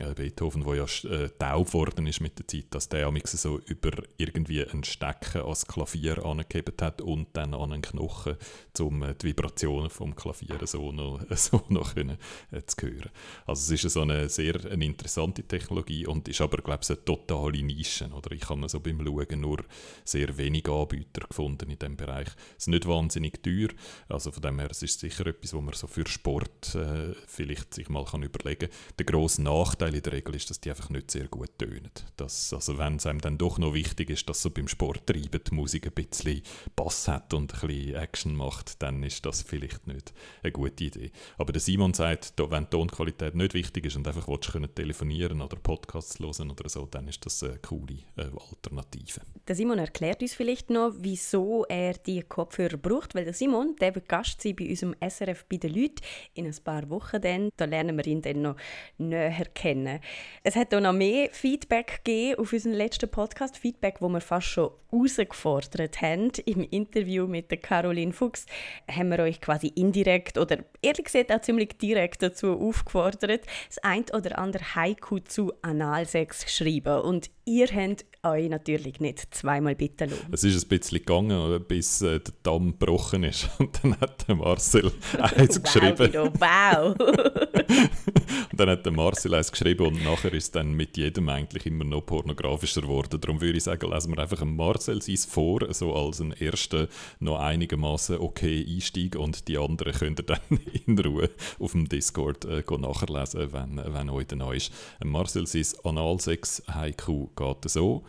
äh, Beethoven, der ja äh, taub worden ist mit der Zeit, dass der so über irgendwie ein Stecken ans Klavier angehebt hat und dann an einen Knochen, um äh, die Vibrationen vom Klavier so noch, so noch können, äh, zu hören. Also es ist so eine sehr eine interessante Technologie und ist aber, glaube ich, eine totale Nische. Oder? Ich habe so beim Schauen nur sehr wenige Anbieter gefunden in diesem Bereich. Es ist nicht wahnsinnig teuer, also von dem her es ist sicher etwas, wo man so für Sport äh, vielleicht sich mal kann überlegen kann. Der grosse Nachteil Nachteil in der Regel ist, dass die einfach nicht sehr gut tönen. Dass, also wenn es einem dann doch noch wichtig ist, dass so beim Sporttreiben die Musik ein bisschen Bass hat und ein bisschen Action macht, dann ist das vielleicht nicht eine gute Idee. Aber der Simon sagt, wenn die Tonqualität nicht wichtig ist und einfach willst, können telefonieren oder Podcasts hören oder so, dann ist das eine coole äh, Alternative. Der Simon erklärt uns vielleicht noch, wieso er die Kopfhörer braucht, weil der Simon, der wird Gast sein bei unserem SRF bei den Leuten in ein paar Wochen dann. Da lernen wir ihn dann noch näher kennen kennen. Es hat auch noch mehr Feedback gegeben auf unseren letzten Podcast. Feedback, wo wir fast schon herausgefordert haben. Im Interview mit der Caroline Fuchs haben wir euch quasi indirekt oder ehrlich gesagt auch ziemlich direkt dazu aufgefordert, das ein oder andere Haiku zu Analsex zu schreiben. Und ihr habt euch natürlich nicht zweimal bitten lassen. Es ist ein bisschen gegangen, bis äh, der Damm gebrochen ist. Und dann hat der Marcel eins geschrieben. wow! und dann hat der Marcel eins geschrieben und nachher ist es dann mit jedem eigentlich immer noch pornografischer geworden. Darum würde ich sagen, lesen wir einfach Marcel sein vor, so als einen ersten, noch einigermaßen okay Einstieg und die anderen könnt ihr dann in Ruhe auf dem Discord äh, nachlesen, wenn, wenn euch dann ist. Marcel sein Analsex-Haiku geht so.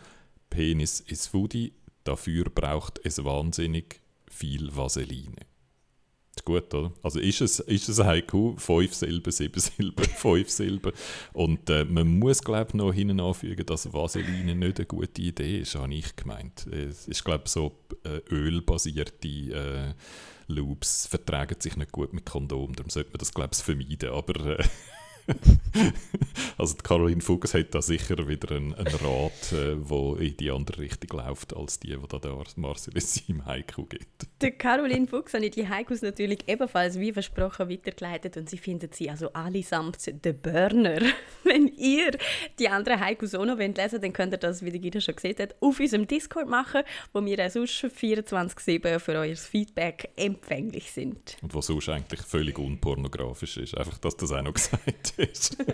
Penis ist Foodie, dafür braucht es wahnsinnig viel Vaseline. Gut, oder? Also ist es, ist es ein Haiku, fünf Silben, sieben Silben, fünf Silben. Und äh, man muss, glaube ich, noch hinten anfügen, dass Vaseline nicht eine gute Idee ist, habe ich gemeint. Es ist, glaube ich, so äh, ölbasierte äh, Loops vertragen sich nicht gut mit Kondom, darum sollte man das, glaube ich, vermeiden. Aber äh, also die Caroline Fuchs hat da sicher wieder einen, einen Rat, äh, wo in die andere Richtung läuft, als die, die da der Marcel seinem Haiku gibt. Der Caroline Fuchs habe ich die Haikus natürlich ebenfalls wie versprochen weitergeleitet und sie findet sie also allesamt der Burner. Wenn ihr die anderen Haikus auch noch lesen wollt, dann könnt ihr das, wie der Gita schon gesehen hat, auf unserem Discord machen, wo wir auch sonst 24-7 für euer Feedback empfänglich sind. Und was sonst eigentlich völlig unpornografisch ist. Einfach, dass das auch noch gesagt ist.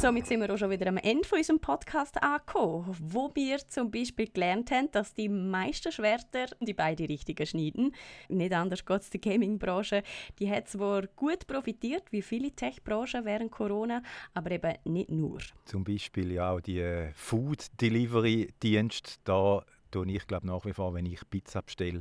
Und somit sind wir auch schon wieder am Ende von unserem Podcast angekommen, wo wir zum Beispiel gelernt haben, dass die meisten Schwerter die beide richtigen schneiden. Nicht anders geht es der Gaming-Branche. Die hat zwar gut profitiert, wie viele Tech-Branchen während Corona, aber eben nicht nur. Zum Beispiel ja auch die äh, Food-Delivery-Dienste. Da tue ich glaube nach wie vor, wenn ich Pizza bestelle,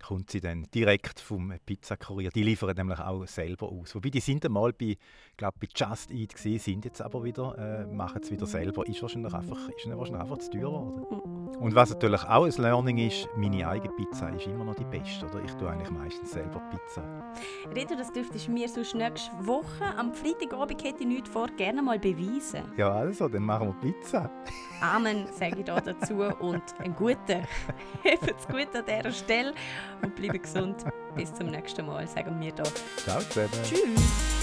kommt sie dann direkt vom Pizzakurier. Die liefern nämlich auch selber aus. Wobei die sind einmal bei, glaub, bei Just Eat gesehen, sind jetzt aber wieder, äh, machen es wieder selber. Ist wahrscheinlich einfach, ist wahrscheinlich einfach zu teuer geworden. Und was natürlich auch ein Learning ist, meine eigene Pizza ist immer noch die beste. Oder? Ich tue eigentlich meistens selber Pizza. Reto, das dürftest du mir sonst nächste Woche, am Freitagabend hätte ich nichts vor, gerne mal beweisen. Ja, also, dann machen wir Pizza. Amen, sage ich da dazu. Und einen guten. Habt's gut an dieser Stelle und bleiben gesund. Bis zum nächsten Mal, sagen wir da. Ciao zusammen. Tschüss.